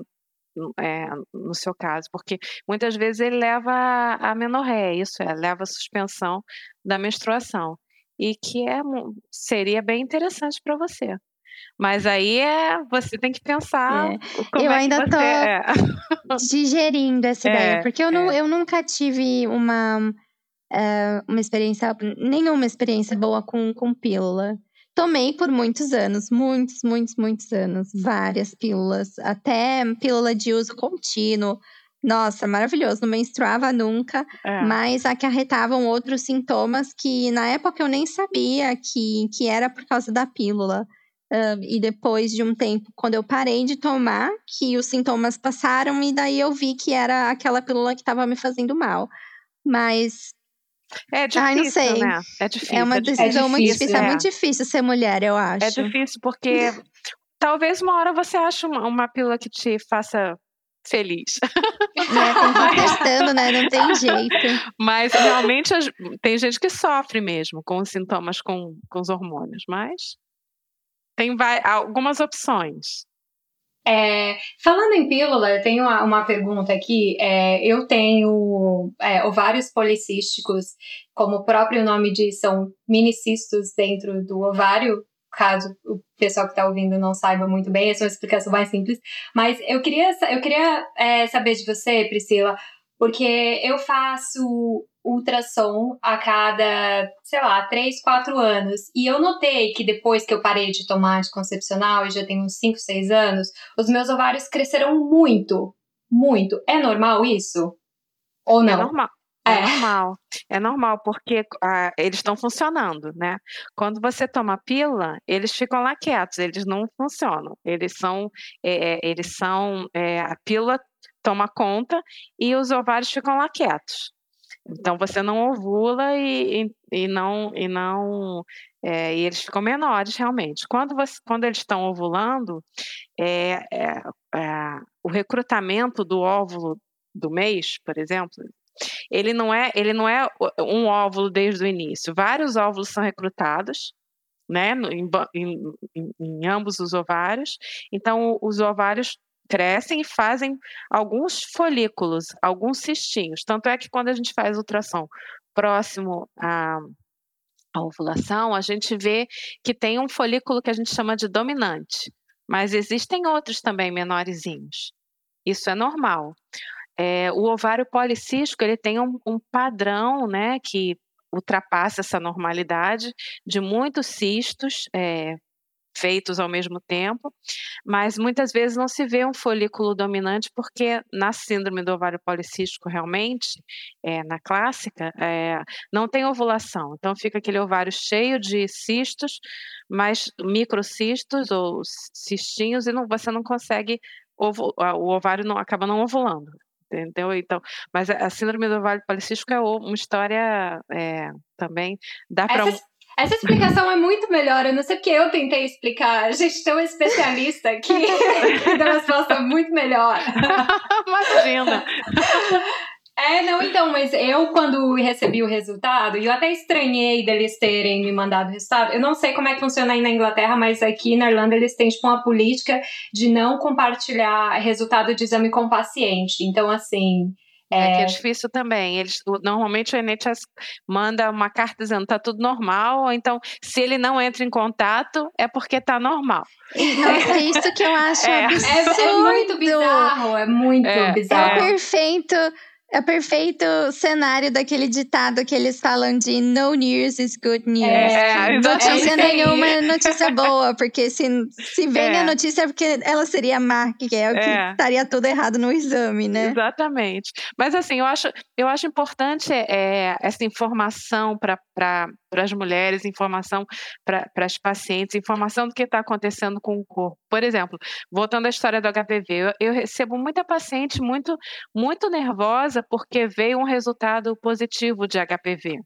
é, no seu caso, porque muitas vezes ele leva a menorréia, isso é, leva a suspensão da menstruação, e que é, seria bem interessante para você. Mas aí é, você tem que pensar. É. eu é ainda estou é. digerindo essa ideia, é, porque eu, não, é. eu nunca tive uma, uh, uma experiência, nenhuma experiência boa com, com pílula. Tomei por muitos anos, muitos, muitos, muitos anos, várias pílulas, até pílula de uso contínuo. Nossa, maravilhoso, não menstruava nunca, é. mas acarretavam outros sintomas que na época eu nem sabia que, que era por causa da pílula. Uh, e depois de um tempo, quando eu parei de tomar, que os sintomas passaram e daí eu vi que era aquela pílula que estava me fazendo mal. Mas é difícil, Ai, não sei. né? É difícil. É uma decisão é difícil, muito difícil. É. é. muito difícil ser mulher, eu acho. É difícil porque talvez uma hora você ache uma, uma pílula que te faça feliz. É, tem testando, né? Não tem jeito. Mas realmente tem gente que sofre mesmo com os sintomas com, com os hormônios, mas tem vai, algumas opções. É, falando em pílula, eu tenho uma, uma pergunta aqui. É, eu tenho é, ovários policísticos, como o próprio nome diz, são minicistos dentro do ovário, caso o pessoal que está ouvindo não saiba muito bem, essa é uma explicação mais simples. Mas eu queria, eu queria é, saber de você, Priscila, porque eu faço ultrassom a cada, sei lá, 3, 4 anos. E eu notei que depois que eu parei de tomar anticoncepcional, e já tenho uns 5, 6 anos, os meus ovários cresceram muito. Muito. É normal isso? Ou não? É normal. É, é normal, é normal, porque ah, eles estão funcionando, né? Quando você toma pílula, eles ficam lá quietos, eles não funcionam. Eles são, é, é eles são, é, a pílula toma conta e os ovários ficam lá quietos. Então você não ovula e, e, e não e não é, e eles ficam menores realmente. Quando você quando eles estão ovulando, é, o recrutamento do óvulo do mês, por exemplo, ele não é ele não é um óvulo desde o início. Vários óvulos são recrutados. Né, em, em, em ambos os ovários. Então, os ovários crescem e fazem alguns folículos, alguns cistinhos. Tanto é que quando a gente faz ultrassom próximo à, ovulação, a gente vê que tem um folículo que a gente chama de dominante, mas existem outros também menorzinhos. Isso é normal. É, o ovário policístico ele tem um, um padrão, né, que ultrapassa essa normalidade de muitos cistos é, feitos ao mesmo tempo, mas muitas vezes não se vê um folículo dominante, porque na síndrome do ovário policístico, realmente, é, na clássica, é, não tem ovulação. Então fica aquele ovário cheio de cistos, mas microcistos ou cistinhos, e não, você não consegue, o ovário não, acaba não ovulando entendeu? Então, mas a síndrome do ovário policístico é uma história é, também dá para essa explicação é muito melhor. Eu não sei porque eu tentei explicar. A gente tem um especialista aqui que deu uma resposta muito melhor. Imagina. É, não, então, mas eu, quando recebi o resultado, e eu até estranhei deles terem me mandado o resultado, eu não sei como é que funciona aí na Inglaterra, mas aqui na Irlanda eles têm, tipo, uma política de não compartilhar resultado de exame com o paciente. Então, assim, é, que é difícil também. Eles, normalmente o NHS manda uma carta dizendo tá tudo normal, ou então se ele não entra em contato é porque tá normal. Nossa, é isso que eu acho é. absurdo. É, é muito bizarro, é muito é, bizarro. É perfeito é o perfeito cenário daquele ditado que eles falam de no news is good news. É, notícia é nenhuma é notícia boa, porque se, se vem é. a notícia é porque ela seria má, que é o que é. estaria tudo errado no exame, né? Exatamente. Mas assim, eu acho, eu acho importante é, essa informação para para as mulheres, informação para as pacientes, informação do que está acontecendo com o corpo. Por exemplo, voltando à história do HPV, eu, eu, recebo muita paciente muito, muito nervosa porque veio um resultado positivo de HPV.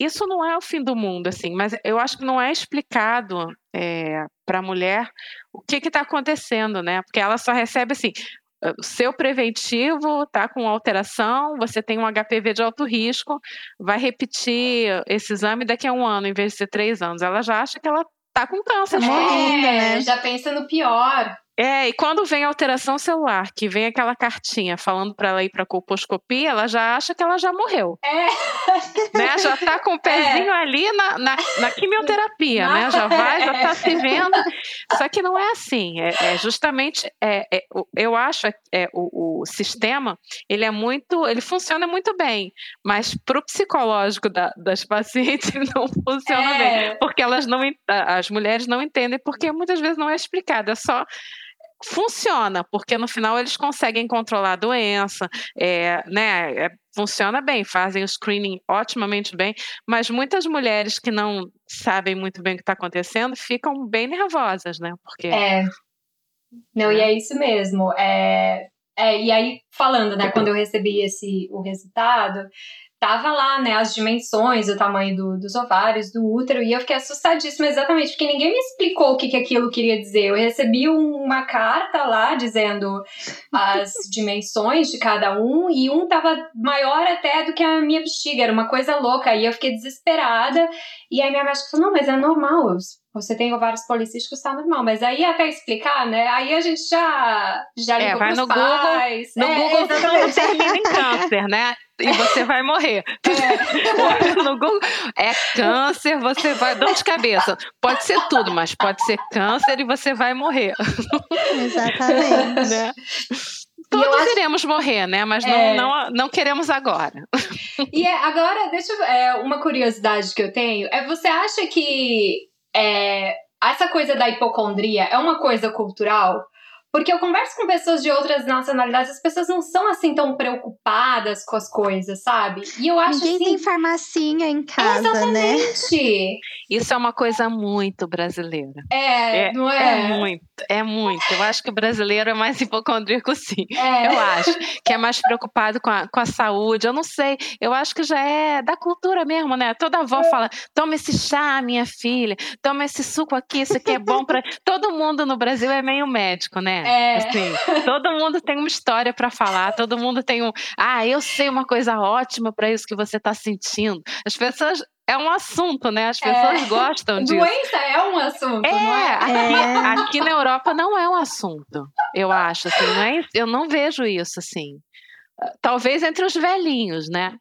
Isso não é o fim do mundo, assim, mas eu acho que não é explicado é, para a mulher o que está acontecendo, né? Porque ela só recebe assim, o seu preventivo está com alteração, você tem um HPV de alto risco, vai repetir esse exame daqui a um ano, em vez de ser três anos. Ela já acha que ela está com câncer. É, né? Já pensa no pior. É, e quando vem alteração celular, que vem aquela cartinha falando para ela ir para colposcopia, ela já acha que ela já morreu. É. Né? Já tá com o pezinho é. ali na, na, na quimioterapia, né? Já vai, já tá se vendo. Só que não é assim. É, é justamente, é, é, eu acho é, o, o sistema, ele é muito, ele funciona muito bem, mas pro psicológico da, das pacientes não funciona bem, é. porque elas não, as mulheres não entendem, porque muitas vezes não é explicado, é só funciona, porque no final eles conseguem controlar a doença, é, né, é, funciona bem, fazem o screening otimamente bem, mas muitas mulheres que não sabem muito bem o que está acontecendo ficam bem nervosas, né? Porque é, não, e é isso mesmo. É, é, e aí falando, né, quando eu recebi esse o resultado, tava lá, né, as dimensões, o tamanho do, dos ovários, do útero, e eu fiquei assustadíssima exatamente, porque ninguém me explicou o que, que aquilo queria dizer. Eu recebi uma carta lá dizendo as dimensões de cada um, e um tava maior até do que a minha bexiga, era uma coisa louca, e eu fiquei desesperada, e aí minha médica falou, não, mas é normal, você tem ovários policísticos, tá normal. Mas aí até explicar, né? Aí a gente já, já é, vai no pais. Google, no é, Google tudo termina em câncer, né? E você vai morrer. É. no Google é câncer, você vai dor de cabeça. Pode ser tudo, mas pode ser câncer e você vai morrer. Exatamente. Né? Todos acho... iremos morrer, né? Mas é... não, não, não queremos agora. E é, agora, deixa eu, é, uma curiosidade que eu tenho. É você acha que é, essa coisa da hipocondria é uma coisa cultural? Porque eu converso com pessoas de outras nacionalidades, as pessoas não são assim tão preocupadas com as coisas, sabe? E eu acho Ninguém assim, tem farmacinha em casa, né? exatamente. né? Isso é uma coisa muito brasileira. É, é, não é? É muito, é muito. Eu acho que o brasileiro é mais hipocondríaco, sim. É. Eu acho. Que é mais preocupado com a, com a saúde. Eu não sei. Eu acho que já é da cultura mesmo, né? Toda avó é. fala: toma esse chá, minha filha, toma esse suco aqui, isso aqui é bom para. todo mundo no Brasil é meio médico, né? É. Assim, todo mundo tem uma história para falar, todo mundo tem um. Ah, eu sei uma coisa ótima para isso que você está sentindo. As pessoas é um assunto, né? As pessoas é. gostam disso. Doença é um assunto, é, não é? Aqui, é. aqui, na Europa não é um assunto, eu acho. Assim, não é, eu não vejo isso assim. Talvez entre os velhinhos, né?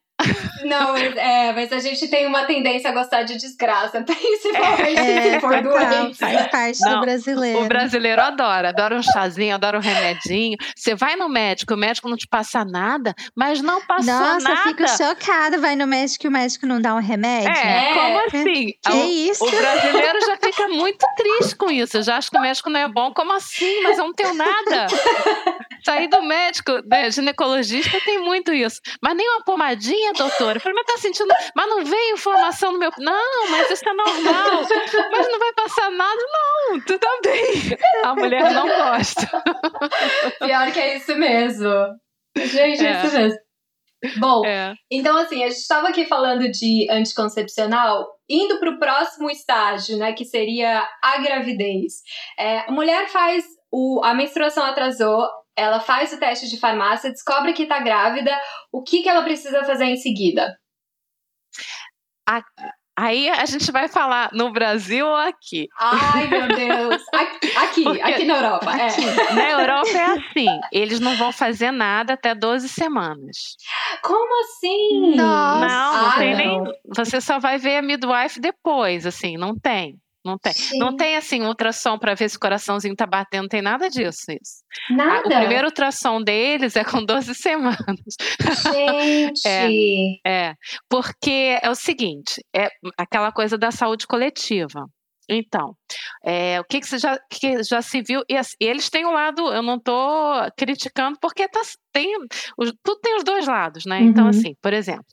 Não, mas, é, mas a gente tem uma tendência a gostar de desgraça, principalmente é, se for é, doente. Faz parte Não, do brasileiro. O brasileiro adora, adora um chazinho, adora um remedinho. Você vai no médico, o médico não te passa nada, mas não passou Nossa, nada. Nossa, fico chocada. Vai no médico e o médico não dá um remédio? É, como assim? Que o, isso? O brasileiro já fica muito triste com isso. Já acha que o médico não é bom. Como assim? Mas eu não tenho nada. Sair do médico, né, ginecologista, tem muito isso. Mas nem uma pomadinha, doutora. Eu falei, mas tá sentindo. Mas não veio informação no meu. Não, mas isso é normal. Mas não vai passar nada. Não, tu tá bem. A mulher não gosta. Pior que é isso mesmo. Gente, é, é isso mesmo. Bom, é. então assim, a gente estava aqui falando de anticoncepcional, indo para o próximo estágio, né, que seria a gravidez. É, a mulher faz o, a menstruação atrasou, ela faz o teste de farmácia, descobre que tá grávida, o que, que ela precisa fazer em seguida? A, Aí a gente vai falar no Brasil ou aqui? Ai, meu Deus! Aqui, aqui, Porque, aqui na Europa. É. Aqui. É. Na Europa é assim: eles não vão fazer nada até 12 semanas. Como assim? Nossa. Não, não ah, tem não. nem. Você só vai ver a midwife depois, assim, não tem. Não tem. Não tem assim ultrassom para ver se o coraçãozinho tá batendo, não tem nada disso. Isso. Nada. o primeiro ultrassom deles é com 12 semanas. Gente. é, é, porque é o seguinte, é aquela coisa da saúde coletiva. Então, é, o que, que, você já, que já se viu? E, assim, eles têm um lado, eu não estou criticando, porque tá, tem, tudo tem os dois lados, né? Então, uhum. Então, assim, por exemplo,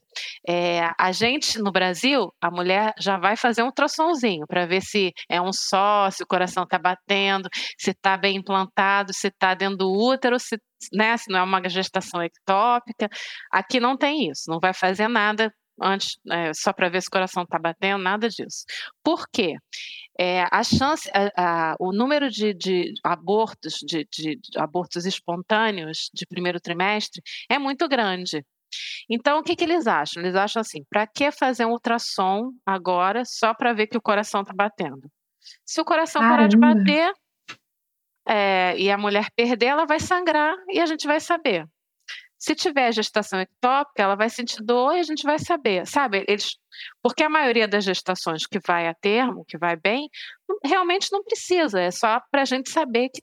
é, a gente no Brasil, a mulher já vai fazer um ultrassomzinho para ver se é um só, se o coração está batendo, se está bem implantado, se está dentro do útero, se, né, se não é uma gestação ectópica. Aqui não tem isso, não vai fazer nada antes, é, só para ver se o coração está batendo, nada disso. Por quê? É, a chance, a, a, o número de, de abortos, de, de, abortos espontâneos de primeiro trimestre é muito grande. Então, o que, que eles acham? Eles acham assim: para que fazer um ultrassom agora só para ver que o coração está batendo? Se o coração Caramba. parar de bater é, e a mulher perder, ela vai sangrar e a gente vai saber. Se tiver gestação ectópica, ela vai sentir dor e a gente vai saber, sabe? Eles, porque a maioria das gestações que vai a termo, que vai bem, realmente não precisa, é só para a gente saber que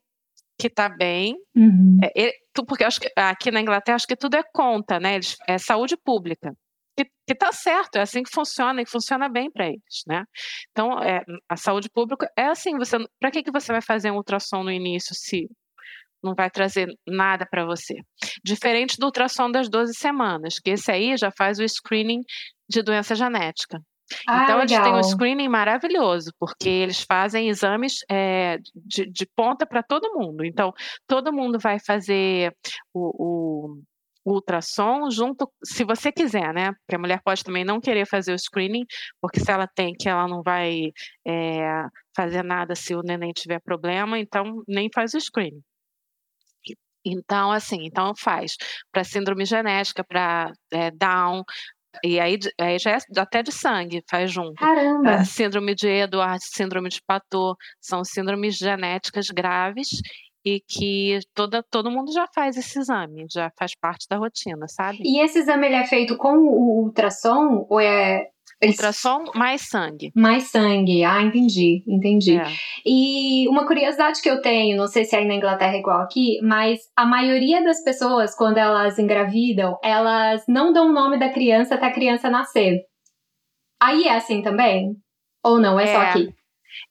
que está bem, uhum. é, porque acho que aqui na Inglaterra acho que tudo é conta, né? Eles, é saúde pública. Que, que tá certo, é assim que funciona e funciona bem para eles, né? Então, é, a saúde pública é assim, você para que que você vai fazer um ultrassom no início se não vai trazer nada para você. Diferente do ultrassom das 12 semanas, que esse aí já faz o screening de doença genética. Ah, então, legal. eles têm um screening maravilhoso, porque eles fazem exames é, de, de, ponta para todo mundo. Então, todo mundo vai fazer o, o ultrassom junto, se você quiser, né? Porque a mulher pode também não querer fazer o screening, porque se ela tem que ela não vai é, fazer nada se o neném tiver problema, então nem faz o screening. Então, assim, então faz para síndrome genética, para é, Down, e aí, aí já é até de sangue, faz junto. Caramba! A síndrome de Edwards, síndrome de Patot, são síndromes genéticas graves e que toda, todo mundo já faz esse exame, já faz parte da rotina, sabe? E esse exame ele é feito com o ultrassom ou é Ultrassom mais sangue. Mais sangue, ah, entendi, entendi. É. E uma curiosidade que eu tenho, não sei se aí na Inglaterra é igual aqui, mas a maioria das pessoas, quando elas engravidam, elas não dão o nome da criança até a criança nascer. Aí é assim também? Ou não, é, é. só aqui?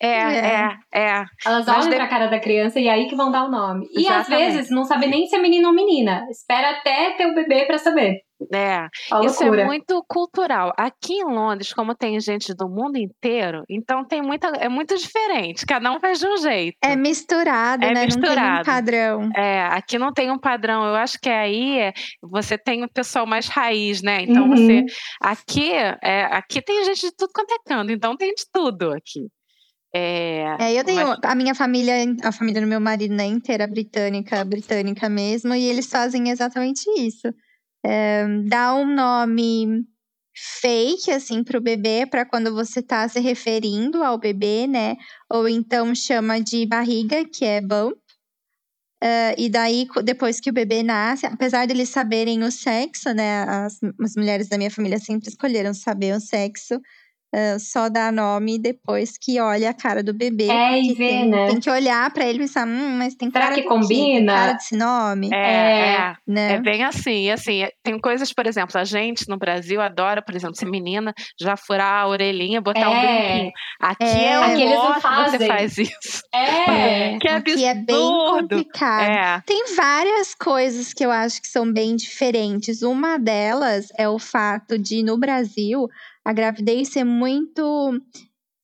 É, é, é. é. Elas olham de... pra cara da criança e é aí que vão dar o nome. E Exatamente. às vezes não sabe nem se é menino ou menina. Espera até ter o bebê para saber. É, isso é muito cultural. Aqui em Londres, como tem gente do mundo inteiro, então tem muita, é muito diferente. Cada um faz de um jeito. É misturado, é né? Misturado. Não tem um padrão. É, aqui não tem um padrão. Eu acho que aí é, você tem o pessoal mais raiz, né? Então uhum. você aqui, é, aqui tem gente de tudo quanto é canto, então tem de tudo aqui. É, é, eu tenho mas... a minha família, a família do meu marido né, inteira britânica, britânica mesmo, e eles fazem exatamente isso. É, dá um nome fake, assim, pro bebê, para quando você tá se referindo ao bebê, né? Ou então chama de barriga, que é bump. Uh, e daí, depois que o bebê nasce, apesar deles saberem o sexo, né? As, as mulheres da minha família sempre escolheram saber o sexo. Uh, só dá nome depois que olha a cara do bebê. É, e vê, tem, né? Tem que olhar para ele e pensar, hum, mas tem Será cara que combina? Tem cara desse nome. É, é, é, né? é bem assim, assim, é, tem coisas, por exemplo, a gente no Brasil adora, por exemplo, ser menina, já furar a orelhinha, botar é. um brinquinho. Aqui é, é Aqui eles não fazem. você faz isso. É. que absurdo. Aqui é bem complicado. É. Tem várias coisas que eu acho que são bem diferentes. Uma delas é o fato de, no Brasil, a gravidez ser muito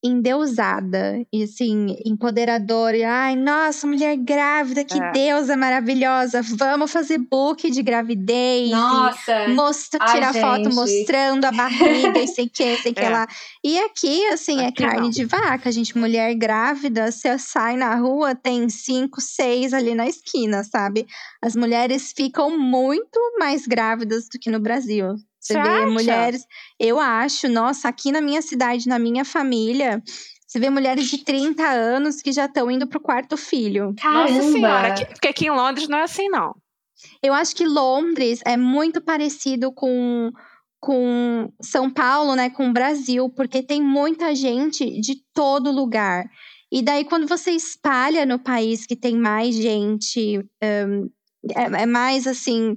endeusada e assim, empoderadora. E, Ai, nossa, mulher grávida, que É. deusa maravilhosa. Vamos fazer book de gravidez. Nossa. Mostra, Ai, tirar foto gente. mostrando a barriga e sei que, sei que É. lá. E aqui, assim, Aqui é carne não. de vaca. Gente, mulher grávida, você sai na rua, tem cinco, seis ali na esquina, sabe? As mulheres ficam muito mais grávidas do que no Brasil. Você Você vê acha? mulheres. Eu acho, nossa, aqui na minha cidade, na minha família, você vê mulheres de 30 anos que já estão indo pro quarto filho. Caramba. Nossa senhora, porque aqui em Londres não é assim, não. Eu acho que Londres é muito parecido com, com São Paulo, né? Com o Brasil, porque tem muita gente de todo lugar. E daí, quando você espalha no país que tem mais gente, hum, é, é mais assim.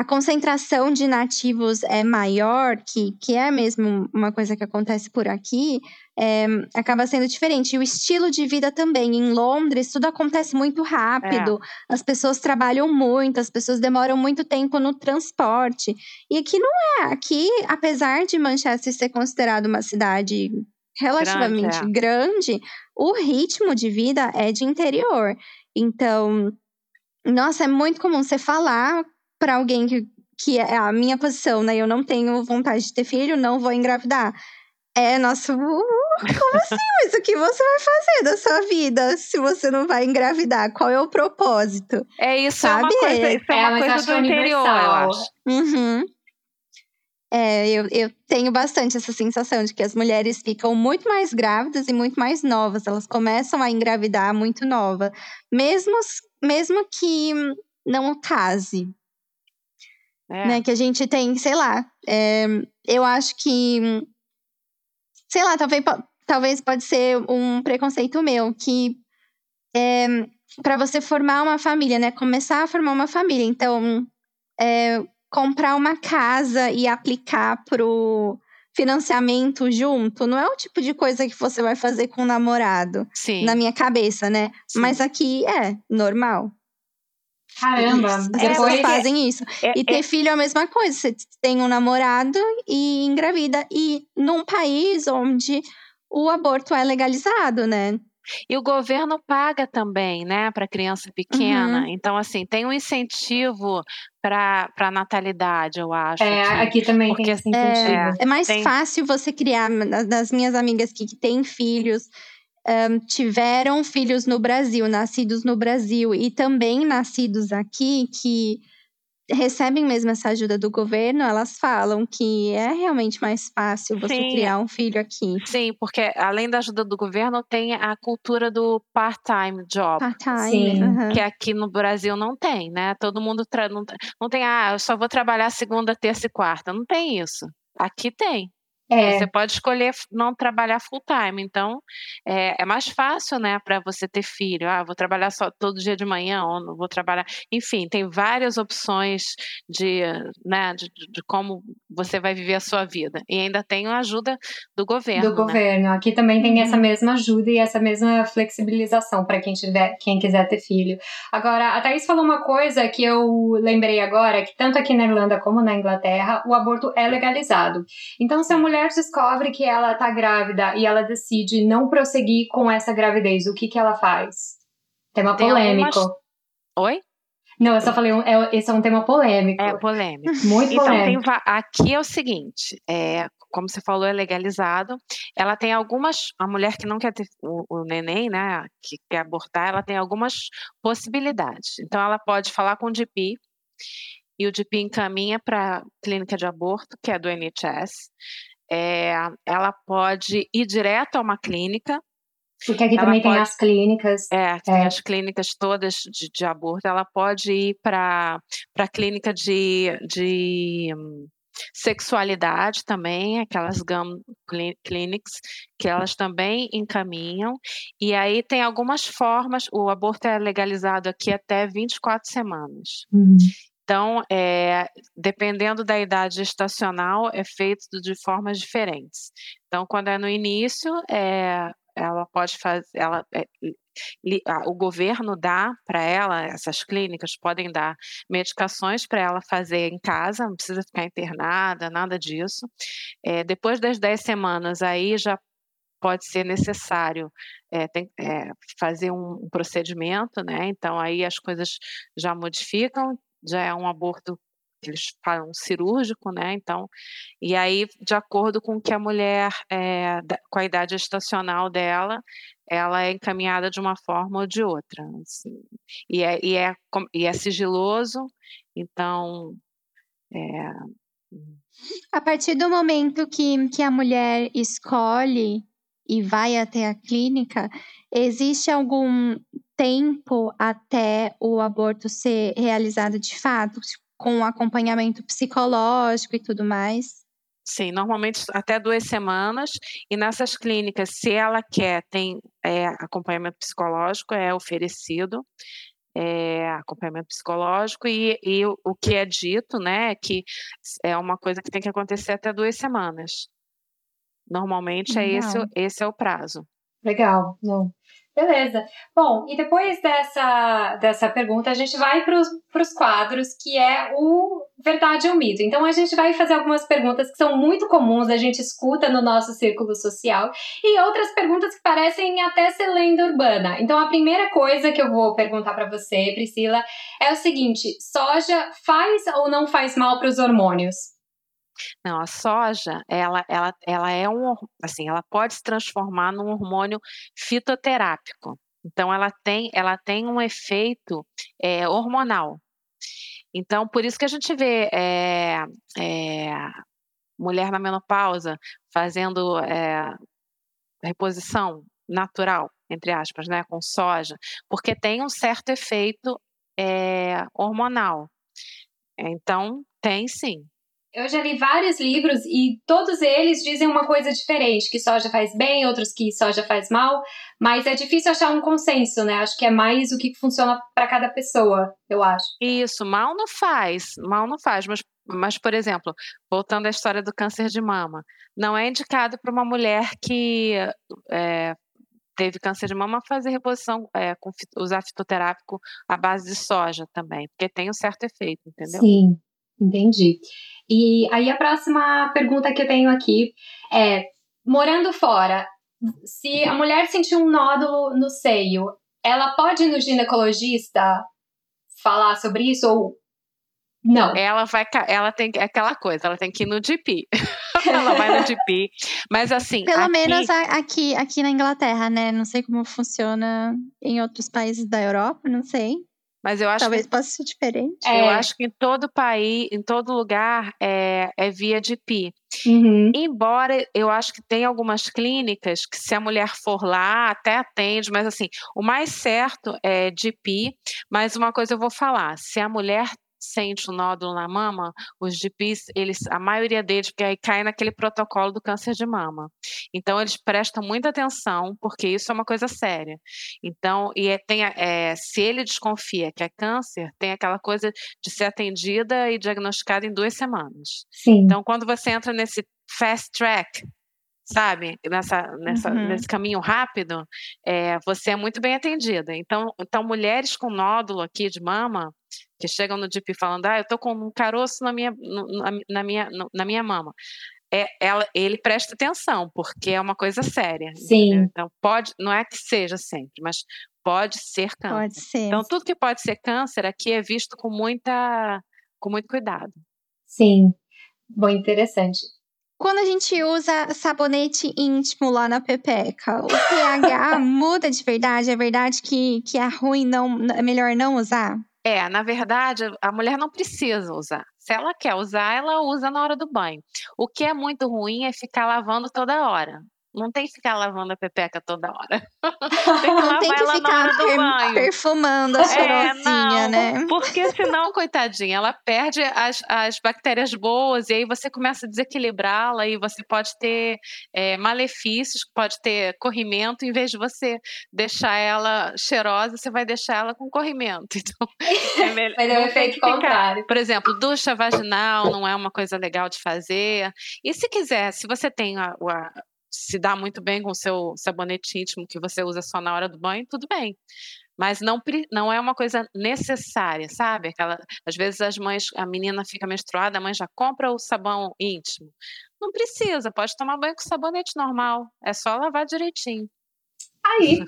A concentração de nativos é maior, que, que é mesmo uma coisa que acontece por aqui, é, acaba sendo diferente. E o estilo de vida também. Em Londres, tudo acontece muito rápido. As pessoas trabalham muito, as pessoas demoram muito tempo no transporte. E aqui não é. Aqui, apesar de Manchester ser considerado uma cidade relativamente Grande, grande, o ritmo de vida é de interior. Então, nossa, é muito comum você falar para alguém que, que é a minha posição, né? Eu não tenho vontade de ter filho, não vou engravidar. É, nossa, como assim? Mas o que você vai fazer da sua vida se você não vai engravidar? Qual é o propósito? É isso, é uma Sabe? coisa, isso é, É, uma coisa do interior, eu universal. acho. Uhum. É, eu, eu tenho bastante essa sensação de que as mulheres ficam muito mais grávidas e muito mais novas. Elas começam a engravidar muito nova. Mesmo, mesmo que não case, É. né? Que a gente tem, sei lá. é, eu acho que. Sei lá, talvez, talvez pode ser um preconceito meu, que é, para você formar uma família, né? Começar a formar uma família. Então, é, comprar uma casa e aplicar pro financiamento junto não é o tipo de coisa que você vai fazer com o namorado, Sim. na minha cabeça, né? sim. Mas aqui é normal. Caramba. As É, pessoas Depois. porque- fazem isso. É- E é- ter filho é a mesma coisa. Você tem um namorado e engravida. E num país onde o aborto é legalizado, né? E o governo paga também, né, para criança pequena. Uhum. Então, assim, tem um incentivo para a natalidade, eu acho. É, aqui. aqui também Porque, tem esse incentivo. É mais Tem- fácil você criar. Das minhas amigas que, que têm filhos, ahn, tiveram filhos no Brasil, nascidos no Brasil e também nascidos aqui, que recebem mesmo essa ajuda do governo, elas falam que é realmente mais fácil você Sim. criar um filho aqui. Sim, porque além da ajuda do governo, tem a cultura do part-time job. Part-time. Aham. Que aqui no Brasil não tem, né? Todo mundo tra- não, não tem, ah, eu só vou trabalhar segunda, terça e quarta. Não tem isso. Aqui tem. É, Você pode escolher não trabalhar full time. Então, é, é mais fácil, né, para você ter filho. Ah, vou trabalhar só todo dia de manhã, ou não vou trabalhar. Enfim, tem várias opções de, né, de, de- como você vai viver a sua vida. E ainda tem a ajuda do governo. do né? governo. Aqui também tem Uhum. essa mesma ajuda e essa mesma flexibilização para quem tiver, quem quiser ter filho. Agora, a Thaís falou uma coisa que eu lembrei agora, que tanto aqui na Irlanda como na Inglaterra, o aborto é legalizado. Então, se a mulher descobre que ela tá grávida e ela decide não prosseguir com essa gravidez, o que que ela faz? Tema Tem polêmico. algumas- Oi? Não, eu só falei, um- é- esse é um tema polêmico. É polêmico. Muito Então, polêmico. va- aqui é o seguinte, é, como você falou, é legalizado. Ela tem algumas, a mulher que não quer ter o, o neném, né, que quer abortar, ela tem algumas possibilidades. Então, ela pode falar com o GP e o GP encaminha para a clínica de aborto, que é do NHS. É, ela pode ir direto a uma clínica, Porque aqui ela também tem pode- as clínicas. é, tem É. as clínicas todas de, de aborto. Ela pode ir para a clínica de, de hum, sexualidade também, aquelas GAM cli- clinics, que elas também encaminham. E aí tem algumas formas, o aborto é legalizado aqui até 24 semanas. Uhum. Então, é, dependendo da idade gestacional, é feito de formas diferentes. Então, quando é no início, é, ela pode fazer, ela, é, o governo dá para ela, essas clínicas podem dar medicações para ela fazer em casa, não precisa ficar internada, nada disso. É, depois das 10 semanas, aí já pode ser necessário é, tem, é, fazer um, um procedimento, né? Então aí as coisas já modificam, já é um aborto eles falam cirúrgico, né? Então, e aí, de acordo com que a mulher, é, com a idade estacional dela, ela é encaminhada de uma forma ou de outra. Assim. E, é, e, é, e é sigiloso, então. É... A partir do momento que, que a mulher escolhe e vai até a clínica, existe algum tempo até o aborto ser realizado de fato, com acompanhamento psicológico e tudo mais? Sim, normalmente até duas semanas. E nessas clínicas, se ela quer, tem é, acompanhamento psicológico, é oferecido. É, acompanhamento psicológico e, e o, o, que é dito, né, é que é uma coisa que tem que acontecer até duas semanas. Normalmente é esse, esse é o prazo. Legal, não. Beleza. Bom, e depois dessa, dessa pergunta, a gente vai para os quadros, que é o verdade ou mito. Então, a gente vai fazer algumas perguntas que são muito comuns, a gente escuta no nosso círculo social, e outras perguntas que parecem até ser lenda urbana. Então, a primeira coisa que eu vou perguntar para você, Priscila, é o seguinte: soja faz ou não faz mal para os hormônios? Não, a soja, ela, ela, ela é um, assim, ela pode se transformar num hormônio fitoterápico. Então, ela tem, ela tem um efeito é, hormonal. Então, por isso que a gente vê é, é, mulher na menopausa fazendo reposição natural, entre aspas, né, com soja, porque tem um certo efeito hormonal. Então, tem sim. Eu já li vários livros e todos eles dizem uma coisa diferente, que soja faz bem, outros que soja faz mal, mas é difícil achar um consenso, né? Acho que é mais o que funciona para cada pessoa, eu acho. Isso, mal não faz, mal não faz, mas, mas por exemplo, voltando à história do câncer de mama, não é indicado para uma mulher que é, teve câncer de mama fazer reposição, é, com, usar fitoterápico à base de soja também, porque tem um certo efeito, entendeu? Sim, entendi. E aí a próxima pergunta que eu tenho aqui é: morando fora, se a mulher sentir um nódulo no seio, ela pode ir no ginecologista falar sobre isso ou não? Ela vai, ela tem aquela coisa, ela tem que ir no GP. ela vai no GP. Mas assim. Pelo aqui... menos aqui, aqui na Inglaterra, né? Não sei como funciona em outros países da Europa, não sei. Mas eu acho Talvez que, possa ser diferente. Eu é. acho que em todo país, em todo lugar, é, é via de PI. Uhum. Embora eu acho que tem algumas clínicas que, se a mulher for lá, até atende, mas assim, o mais certo é de PI. Mas uma coisa eu vou falar: se a mulher sente um nódulo na mama, os GPs, eles, a maioria deles, porque aí cai naquele protocolo do câncer de mama. Então, eles prestam muita atenção, porque isso é uma coisa séria. Então, e é, tem, é, se ele desconfia que é câncer, tem aquela coisa de ser atendida e diagnosticada em duas semanas. Sim. Então, quando você entra nesse fast track, sabe, nessa, nessa, uhum. nesse caminho rápido, é, você é muito bem atendida. Então, então, mulheres com nódulo aqui de mama, que chegam no DIP falando, ah, eu tô com um caroço na minha, na, minha, na minha mama. É, ela, ele presta atenção, porque é uma coisa séria. Sim. Entendeu? Então, pode, não é que seja sempre, mas pode ser câncer. Pode ser. Então, tudo que pode ser câncer aqui é visto com muita, com muito cuidado. Sim. Bom, interessante. Quando a gente usa sabonete íntimo lá na pepeca, o pH muda de verdade? É verdade que, que é ruim, não, é melhor não usar? É, na verdade, a mulher não precisa usar. Se ela quer usar, ela usa na hora do banho. O que é muito ruim é ficar lavando toda hora. Não tem que ficar lavando a pepeca toda hora. tem que lavar tem que ela ficar na hora do per banho. perfumando a cheirosinha, é, né? Porque senão, coitadinha, ela perde as, as bactérias boas e aí você começa a desequilibrá-la e você pode ter é, malefícios, pode ter corrimento, em vez de você deixar ela cheirosa, você vai deixar ela com corrimento. Então, é melhor. Vai dar um efeito contrário. Por exemplo, ducha vaginal não é uma coisa legal de fazer. E se quiser, se você tem a, a se dá muito bem com o seu sabonete íntimo que você usa só na hora do banho, tudo bem. Mas não, não é uma coisa necessária, sabe? Aquela, às vezes as mães, a menina fica menstruada, a mãe já compra o sabão íntimo. Não precisa, pode tomar banho com sabonete normal, é só lavar direitinho. Aí,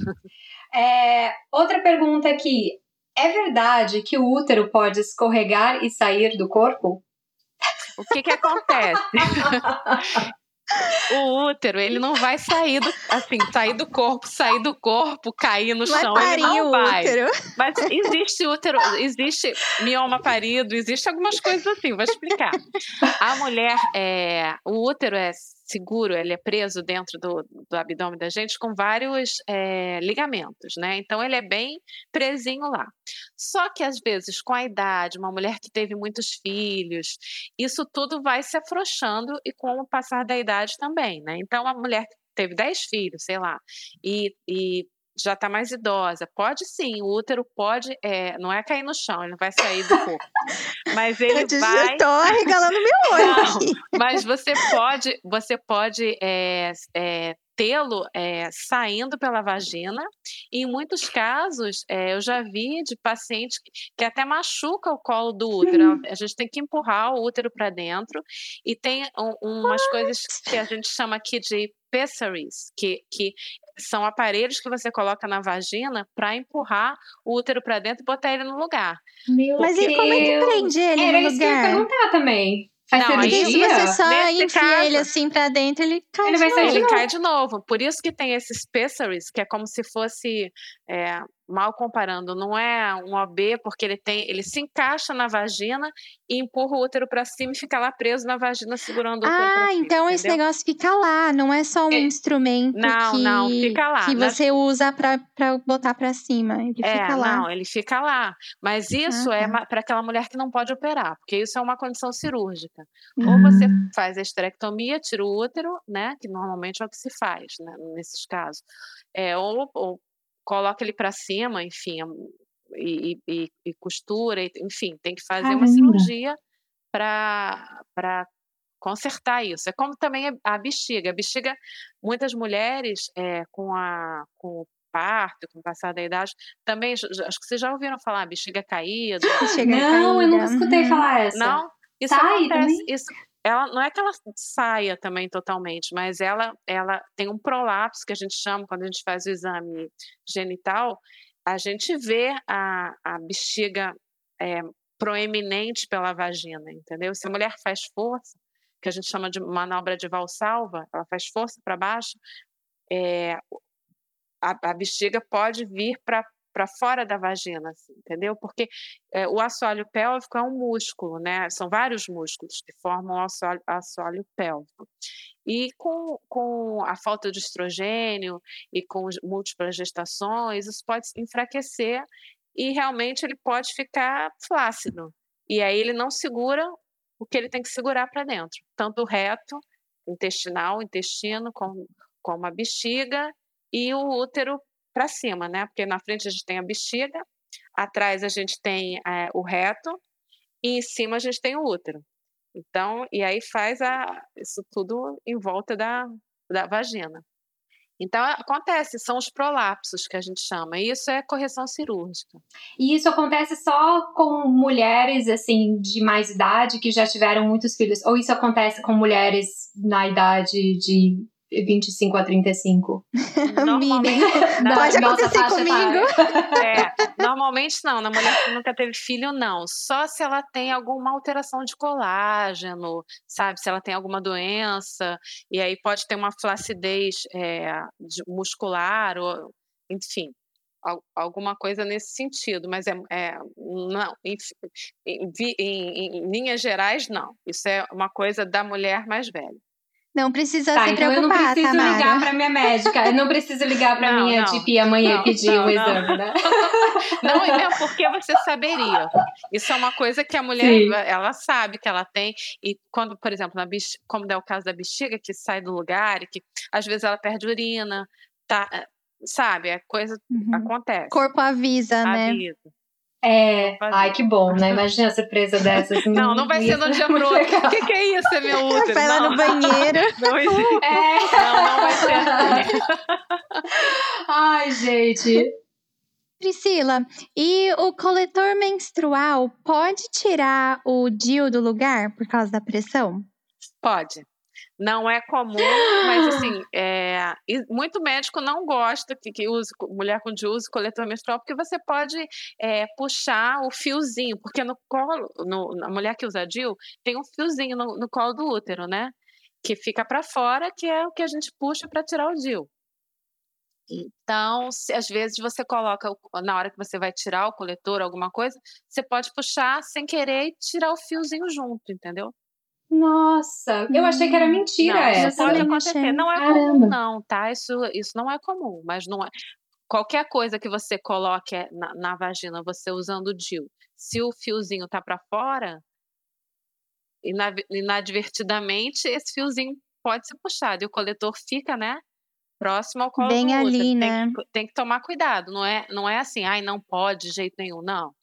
é, outra pergunta aqui. É verdade que o útero pode escorregar e sair do corpo? O que que acontece? o útero, ele não vai sair do, assim, sair do corpo, sair do corpo, cair no chão, ele não vai. Útero. Mas existe útero, existe mioma parido, existe algumas coisas assim, vou explicar. A mulher, é, o útero é seguro, ele é preso dentro do, do abdômen da gente com vários é, ligamentos, né? Então ele é bem presinho lá. Só que às vezes, com a idade, uma mulher que teve muitos filhos, isso tudo vai se afrouxando e com o passar da idade também, né? Então a mulher que teve 10 filhos, sei lá, e, e já está mais idosa. Pode sim, o útero pode, é, não é cair no chão, ele não vai sair do corpo. Mas ele eu vai. Estou arregalando meu olho. Não, mas você pode, você pode é, é, tê-lo é, saindo pela vagina. E em muitos casos, é, eu já vi de pacientes que até machuca o colo do útero. A gente tem que empurrar o útero para dentro. E tem um, umas What? coisas que a gente chama aqui de pessaries, que, que são aparelhos que você coloca na vagina para empurrar o útero para dentro e botar ele no lugar. Meu Mas Deus. e como é que prende ele Era no lugar? Era isso que eu ia perguntar também. Faz não, aí, se você só enfia caso, ele assim pra dentro, ele cai ele de vai novo. Ele cai de novo. Por isso que tem esses pessaries, que é como se fosse é, mal comparando, não é um OB porque ele tem, ele se encaixa na vagina e empurra o útero para cima e fica lá preso na vagina segurando o útero. Ah, cima, então entendeu? esse negócio fica lá, não é só um é, instrumento não, que, não, fica lá. que você usa para botar para cima, ele é, fica lá. Não, ele fica lá. Mas isso ah, é tá. para aquela mulher que não pode operar, porque isso é uma condição cirúrgica. Ou você hum. faz a esterectomia, tira o útero, né, que normalmente é o que se faz, né, nesses casos. É, ou, ou coloca ele para cima, enfim, e, e, e, costura, enfim, tem que fazer Caramba. uma cirurgia para consertar isso. É como também a bexiga. A bexiga, muitas mulheres é, com, a, com o parto, com o passar da idade, também, acho que vocês já ouviram falar bexiga caída. Bexiga não, caída. eu nunca escutei uhum. falar essa. Não? Isso Sai acontece, isso ela não é que ela saia também totalmente, mas ela, ela tem um prolapso que a gente chama quando a gente faz o exame genital, a gente vê a, a bexiga é, proeminente pela vagina, entendeu? Se a mulher faz força, que a gente chama de manobra de valsalva, ela faz força para baixo, é, a, a bexiga pode vir para para fora da vagina, assim, entendeu? Porque é, o assoalho pélvico é um músculo, né? São vários músculos que formam o assoalho, assoalho pélvico. E com, com a falta de estrogênio e com múltiplas gestações, isso pode enfraquecer e realmente ele pode ficar flácido. E aí ele não segura o que ele tem que segurar para dentro, tanto o reto, intestinal, intestino, como, como a bexiga e o útero para cima, né? Porque na frente a gente tem a bexiga, atrás a gente tem é, o reto e em cima a gente tem o útero. Então, e aí faz a, isso tudo em volta da, da vagina. Então, acontece, são os prolapsos que a gente chama, e isso é correção cirúrgica. E isso acontece só com mulheres, assim, de mais idade, que já tiveram muitos filhos? Ou isso acontece com mulheres na idade de 25 a 35. Normalmente, não, Pode acontecer comigo. É, normalmente não, na mulher que nunca teve filho, não. Só se ela tem alguma alteração de colágeno, sabe? Se ela tem alguma doença, e aí pode ter uma flacidez é, muscular, ou, enfim alguma coisa nesse sentido, mas é, é não, em, em, em, em, linhas gerais não. Isso é uma coisa da mulher mais velha. Não precisa tá, se então preocupar, eu não preciso Tamara. ligar para minha médica, eu não preciso ligar para minha não, GP amanhã não, pedir o um exame, né? Não, é porque você saberia. Isso é uma coisa que a mulher, Sim. ela sabe que ela tem e quando, por exemplo, na bexiga, como é o caso da bexiga que sai do lugar e que às vezes ela perde urina, tá, sabe? A coisa uhum. acontece. O corpo avisa, avisa, né? É, ai que bom, né? Imagina a surpresa dessas. Não, não vai ser no dia pro outro. O que, que, é isso? É meu útero? Vai lá não. no banheiro. Não, é. não, não vai ser. ai, gente. Priscila, e o coletor menstrual pode tirar o DIU do lugar por causa da pressão? Pode. Não é comum, mas assim, é, muito médico não gosta que, que use, mulher com DIU use coletor menstrual, porque você pode é, puxar o fiozinho, porque no colo, no, a mulher que usa DIU tem um fiozinho no, no colo do útero, né? Que fica para fora, que é o que a gente puxa para tirar o DIU. Então, se, às vezes você coloca, na hora que você vai tirar o coletor, alguma coisa, você pode puxar sem querer e tirar o fiozinho junto, entendeu? Nossa, eu achei que era hum, mentira não, essa. Isso pode acontecer. Não é Caramba. comum, não, tá? Isso, isso não é comum, mas não é. Qualquer coisa que você coloque na, na vagina, você usando o DIU, se o fiozinho tá para fora, inadvertidamente, esse fiozinho pode ser puxado e o coletor fica, né? próximo ao colo Bem do ali, útero. né? Tem que, tem que tomar cuidado, não é, não é assim, ai, não pode de jeito nenhum, não.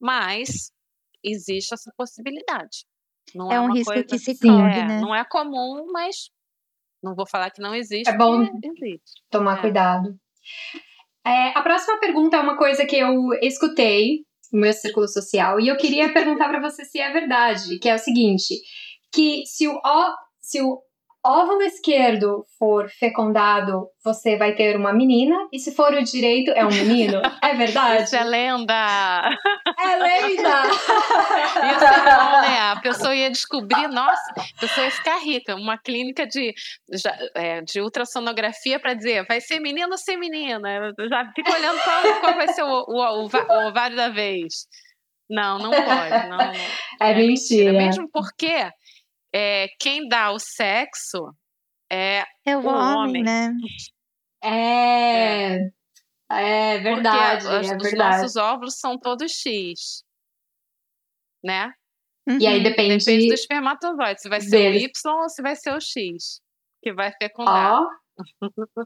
Mas existe essa possibilidade. Não é, é um uma risco coisa, que se corre, é, né? Não é comum, mas não vou falar que não existe. É bom existe. tomar é. cuidado. É, a próxima pergunta é uma coisa que eu escutei no meu círculo social e eu queria perguntar para você se é verdade, que é o seguinte, que se o, se o óvulo esquerdo for fecundado, você vai ter uma menina, e se for o direito, é um menino. É verdade? Isso é lenda! É lenda! Isso é bom, né? A pessoa ia descobrir, nossa, a pessoa ia ficar rica. Uma clínica de, é, de ultrassonografia para dizer, vai ser menino ou ser menina? Já fica olhando qual, qual vai ser o, o, o, ovário da vez. Não, não pode. Não. É, é mentira. mentira. Mesmo porque é, quem dá o sexo é, é o, o homem, homem, né? É. É, é verdade. Porque é os, verdade. nossos óvulos são todos X. Né? Uhum. E aí depende, depende do espermatozoide, se vai ser deles. o Y ou se vai ser o X, que vai fecundar. Ó.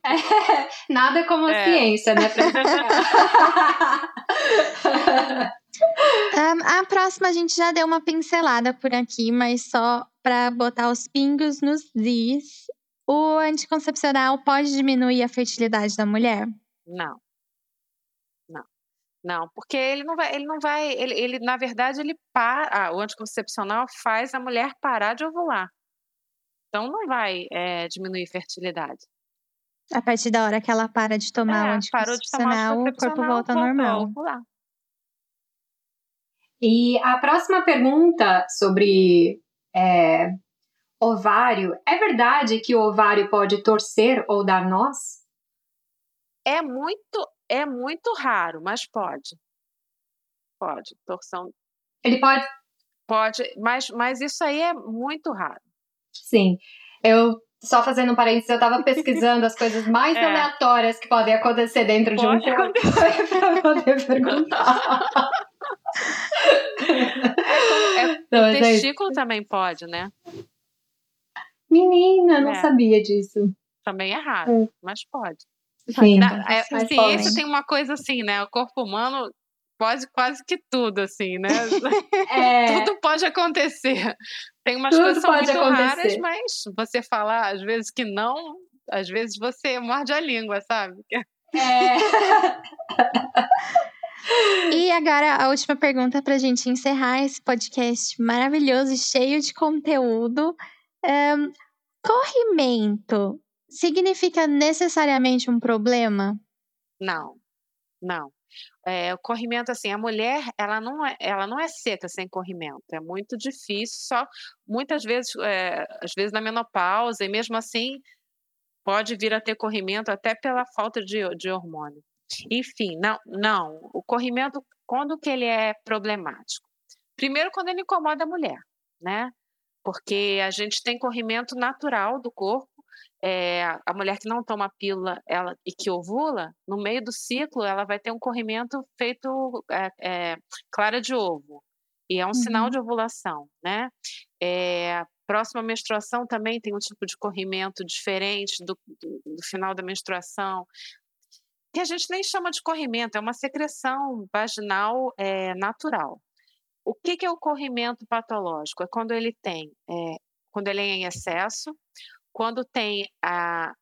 É, nada como a é. ciência, né? um, a próxima a gente já deu uma pincelada por aqui, mas só para botar os pingos nos is. O anticoncepcional pode diminuir a fertilidade da mulher? Não. Não. Não, porque ele não vai, ele não vai, ele, ele na verdade ele para, ah, o anticoncepcional faz a mulher parar de ovular. Então não vai é, diminuir fertilidade. A partir da hora que ela para de tomar é, o anticoncepcional, tomar o corpo volta ao normal. E a próxima pergunta sobre é, ovário, é verdade que o ovário pode torcer ou dar nós? É muito, é muito raro, mas pode. Pode, torção. Ele pode? Pode, mas, mas isso aí é muito raro. Sim. Eu só fazendo um parênteses, eu estava pesquisando as coisas mais é. aleatórias que podem acontecer dentro Pode de um corpo para poder perguntar. É, é, não, o testículo é também pode, né? Menina, não é. sabia disso. Também é raro, hum. mas pode. Sim, da, é, a ciência tem uma coisa assim, né? O corpo humano pode quase que tudo, assim, né? É. tudo pode acontecer. Tem umas tudo coisas que são muito acontecer. raras, mas você falar às vezes que não, às vezes você morde a língua, sabe? É. e agora a última pergunta para a gente encerrar esse podcast maravilhoso e cheio de conteúdo. Um, corrimento significa necessariamente um problema? Não, não. É, o corrimento, assim, a mulher, ela não, é, ela não é seca sem corrimento. É muito difícil, só muitas vezes, é, às vezes na menopausa, e mesmo assim pode vir a ter corrimento até pela falta de, de hormônio. Enfim, não, não. O corrimento, quando que ele é problemático? Primeiro, quando ele incomoda a mulher, né? Porque a gente tem corrimento natural do corpo é, a mulher que não toma pílula ela, e que ovula, no meio do ciclo, ela vai ter um corrimento feito é, é, clara de ovo. E é um uhum. sinal de ovulação, né? Próxima menstruação também tem um tipo de corrimento diferente do, do, do final da menstruação. que a gente nem chama de corrimento, é uma secreção vaginal é, natural. O que, que, é o corrimento patológico? É quando ele tem, é, quando ele é em excesso, quando tem a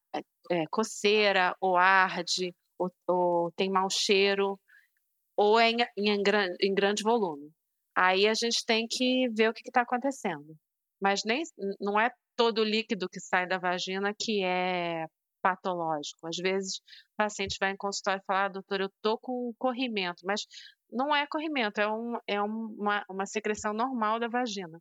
é, coceira, ou arde, ou, ou, tem mau cheiro, ou é em, em, em, grande volume. Aí a gente tem que ver o que está acontecendo. Mas nem, não é todo o líquido que sai da vagina que é patológico. Às vezes o paciente vai em consultório e fala, ah, doutor, eu tô com corrimento, mas não é corrimento, é, um, é uma, uma secreção normal da vagina.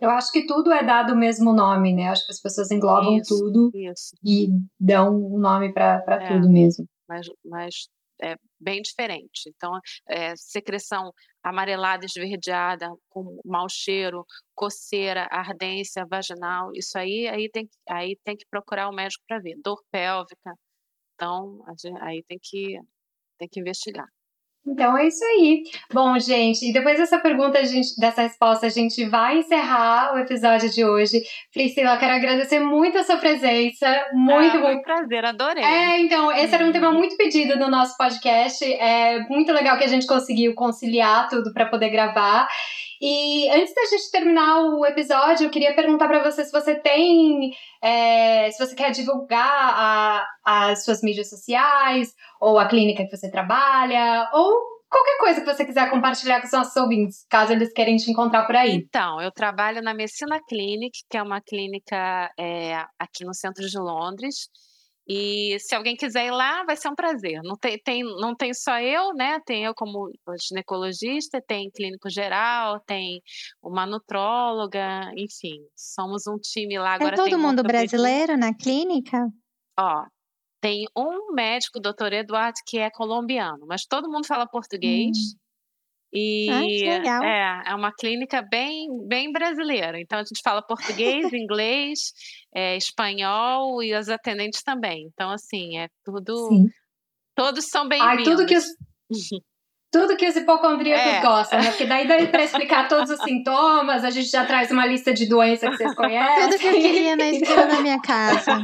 Eu acho que tudo é dado o mesmo nome, né? Acho que as pessoas englobam isso, tudo isso. e dão um nome para é, tudo mesmo. Mas, mas é bem diferente. Então, é, secreção amarelada, esverdeada, com mau cheiro, coceira, ardência vaginal, isso aí, aí tem, aí tem que procurar o médico para ver. Dor pélvica, então aí tem que, tem que investigar. Então é isso aí. Bom, gente, e depois dessa pergunta, gente, dessa resposta, a gente vai encerrar o episódio de hoje. Priscila, quero agradecer muito a sua presença. Muito, ah, muito. prazer, adorei. É, então, esse era um tema muito pedido no nosso podcast. É muito legal que a gente conseguiu conciliar tudo para poder gravar. E antes da gente terminar o episódio, eu queria perguntar para você se você tem, é, se você quer divulgar a, as suas mídias sociais, ou a clínica que você trabalha, ou qualquer coisa que você quiser compartilhar com os nossos ouvintes, caso eles querem te encontrar por aí. Então, eu trabalho na Messina Clinic, que é uma clínica é, aqui no centro de Londres. E se alguém quiser ir lá, vai ser um prazer. Não tem, tem, não tem só eu, né? Tem eu como ginecologista, tem clínico geral, tem uma nutróloga, enfim, somos um time lá. Agora é todo mundo brasileiro na clínica? Ó, tem um médico, doutor Eduardo, que é colombiano, mas todo mundo fala português. Hum. E ah, é, é uma clínica bem, bem brasileira. Então a gente fala português, inglês, é, espanhol e os atendentes também. Então, assim, é tudo. Sim. Todos são bem-vindos. Tudo que tudo que os hipocondríacos é. gostam, né? Porque daí dá para explicar todos os sintomas, a gente já traz uma lista de doenças que vocês conhecem. Tudo que eu queria na esquina da minha casa.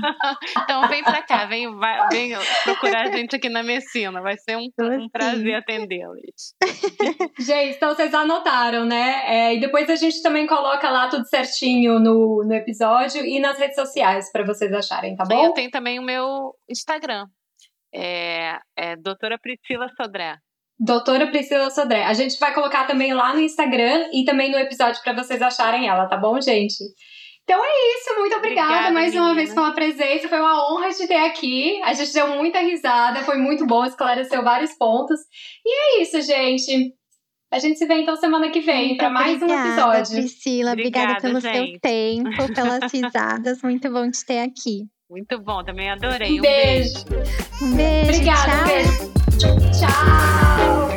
Então vem para cá, vem, vai, vem procurar a gente aqui na Messina, vai ser um, um prazer atendê-los. Gente, então vocês anotaram, né? É, e depois a gente também coloca lá tudo certinho no, no episódio e nas redes sociais para vocês acharem, tá bom? Eu tenho também o meu Instagram, é, é doutora Priscila Sodré. Doutora Priscila Sodré. A gente vai colocar também lá no Instagram e também no episódio para vocês acharem ela, tá bom, gente? Então é isso, muito obrigada, obrigada mais menina. uma vez pela presença. Foi uma honra te ter aqui. A gente deu muita risada, foi muito bom, esclareceu vários pontos. E é isso, gente. A gente se vê então semana que vem para mais um episódio. Priscila, obrigada, obrigada pelo gente. seu tempo, pelas risadas. Muito bom te ter aqui. Muito bom, também adorei. Um, um beijo. beijo. Um beijo. Obrigada, tchau. Um beijo. Tchau!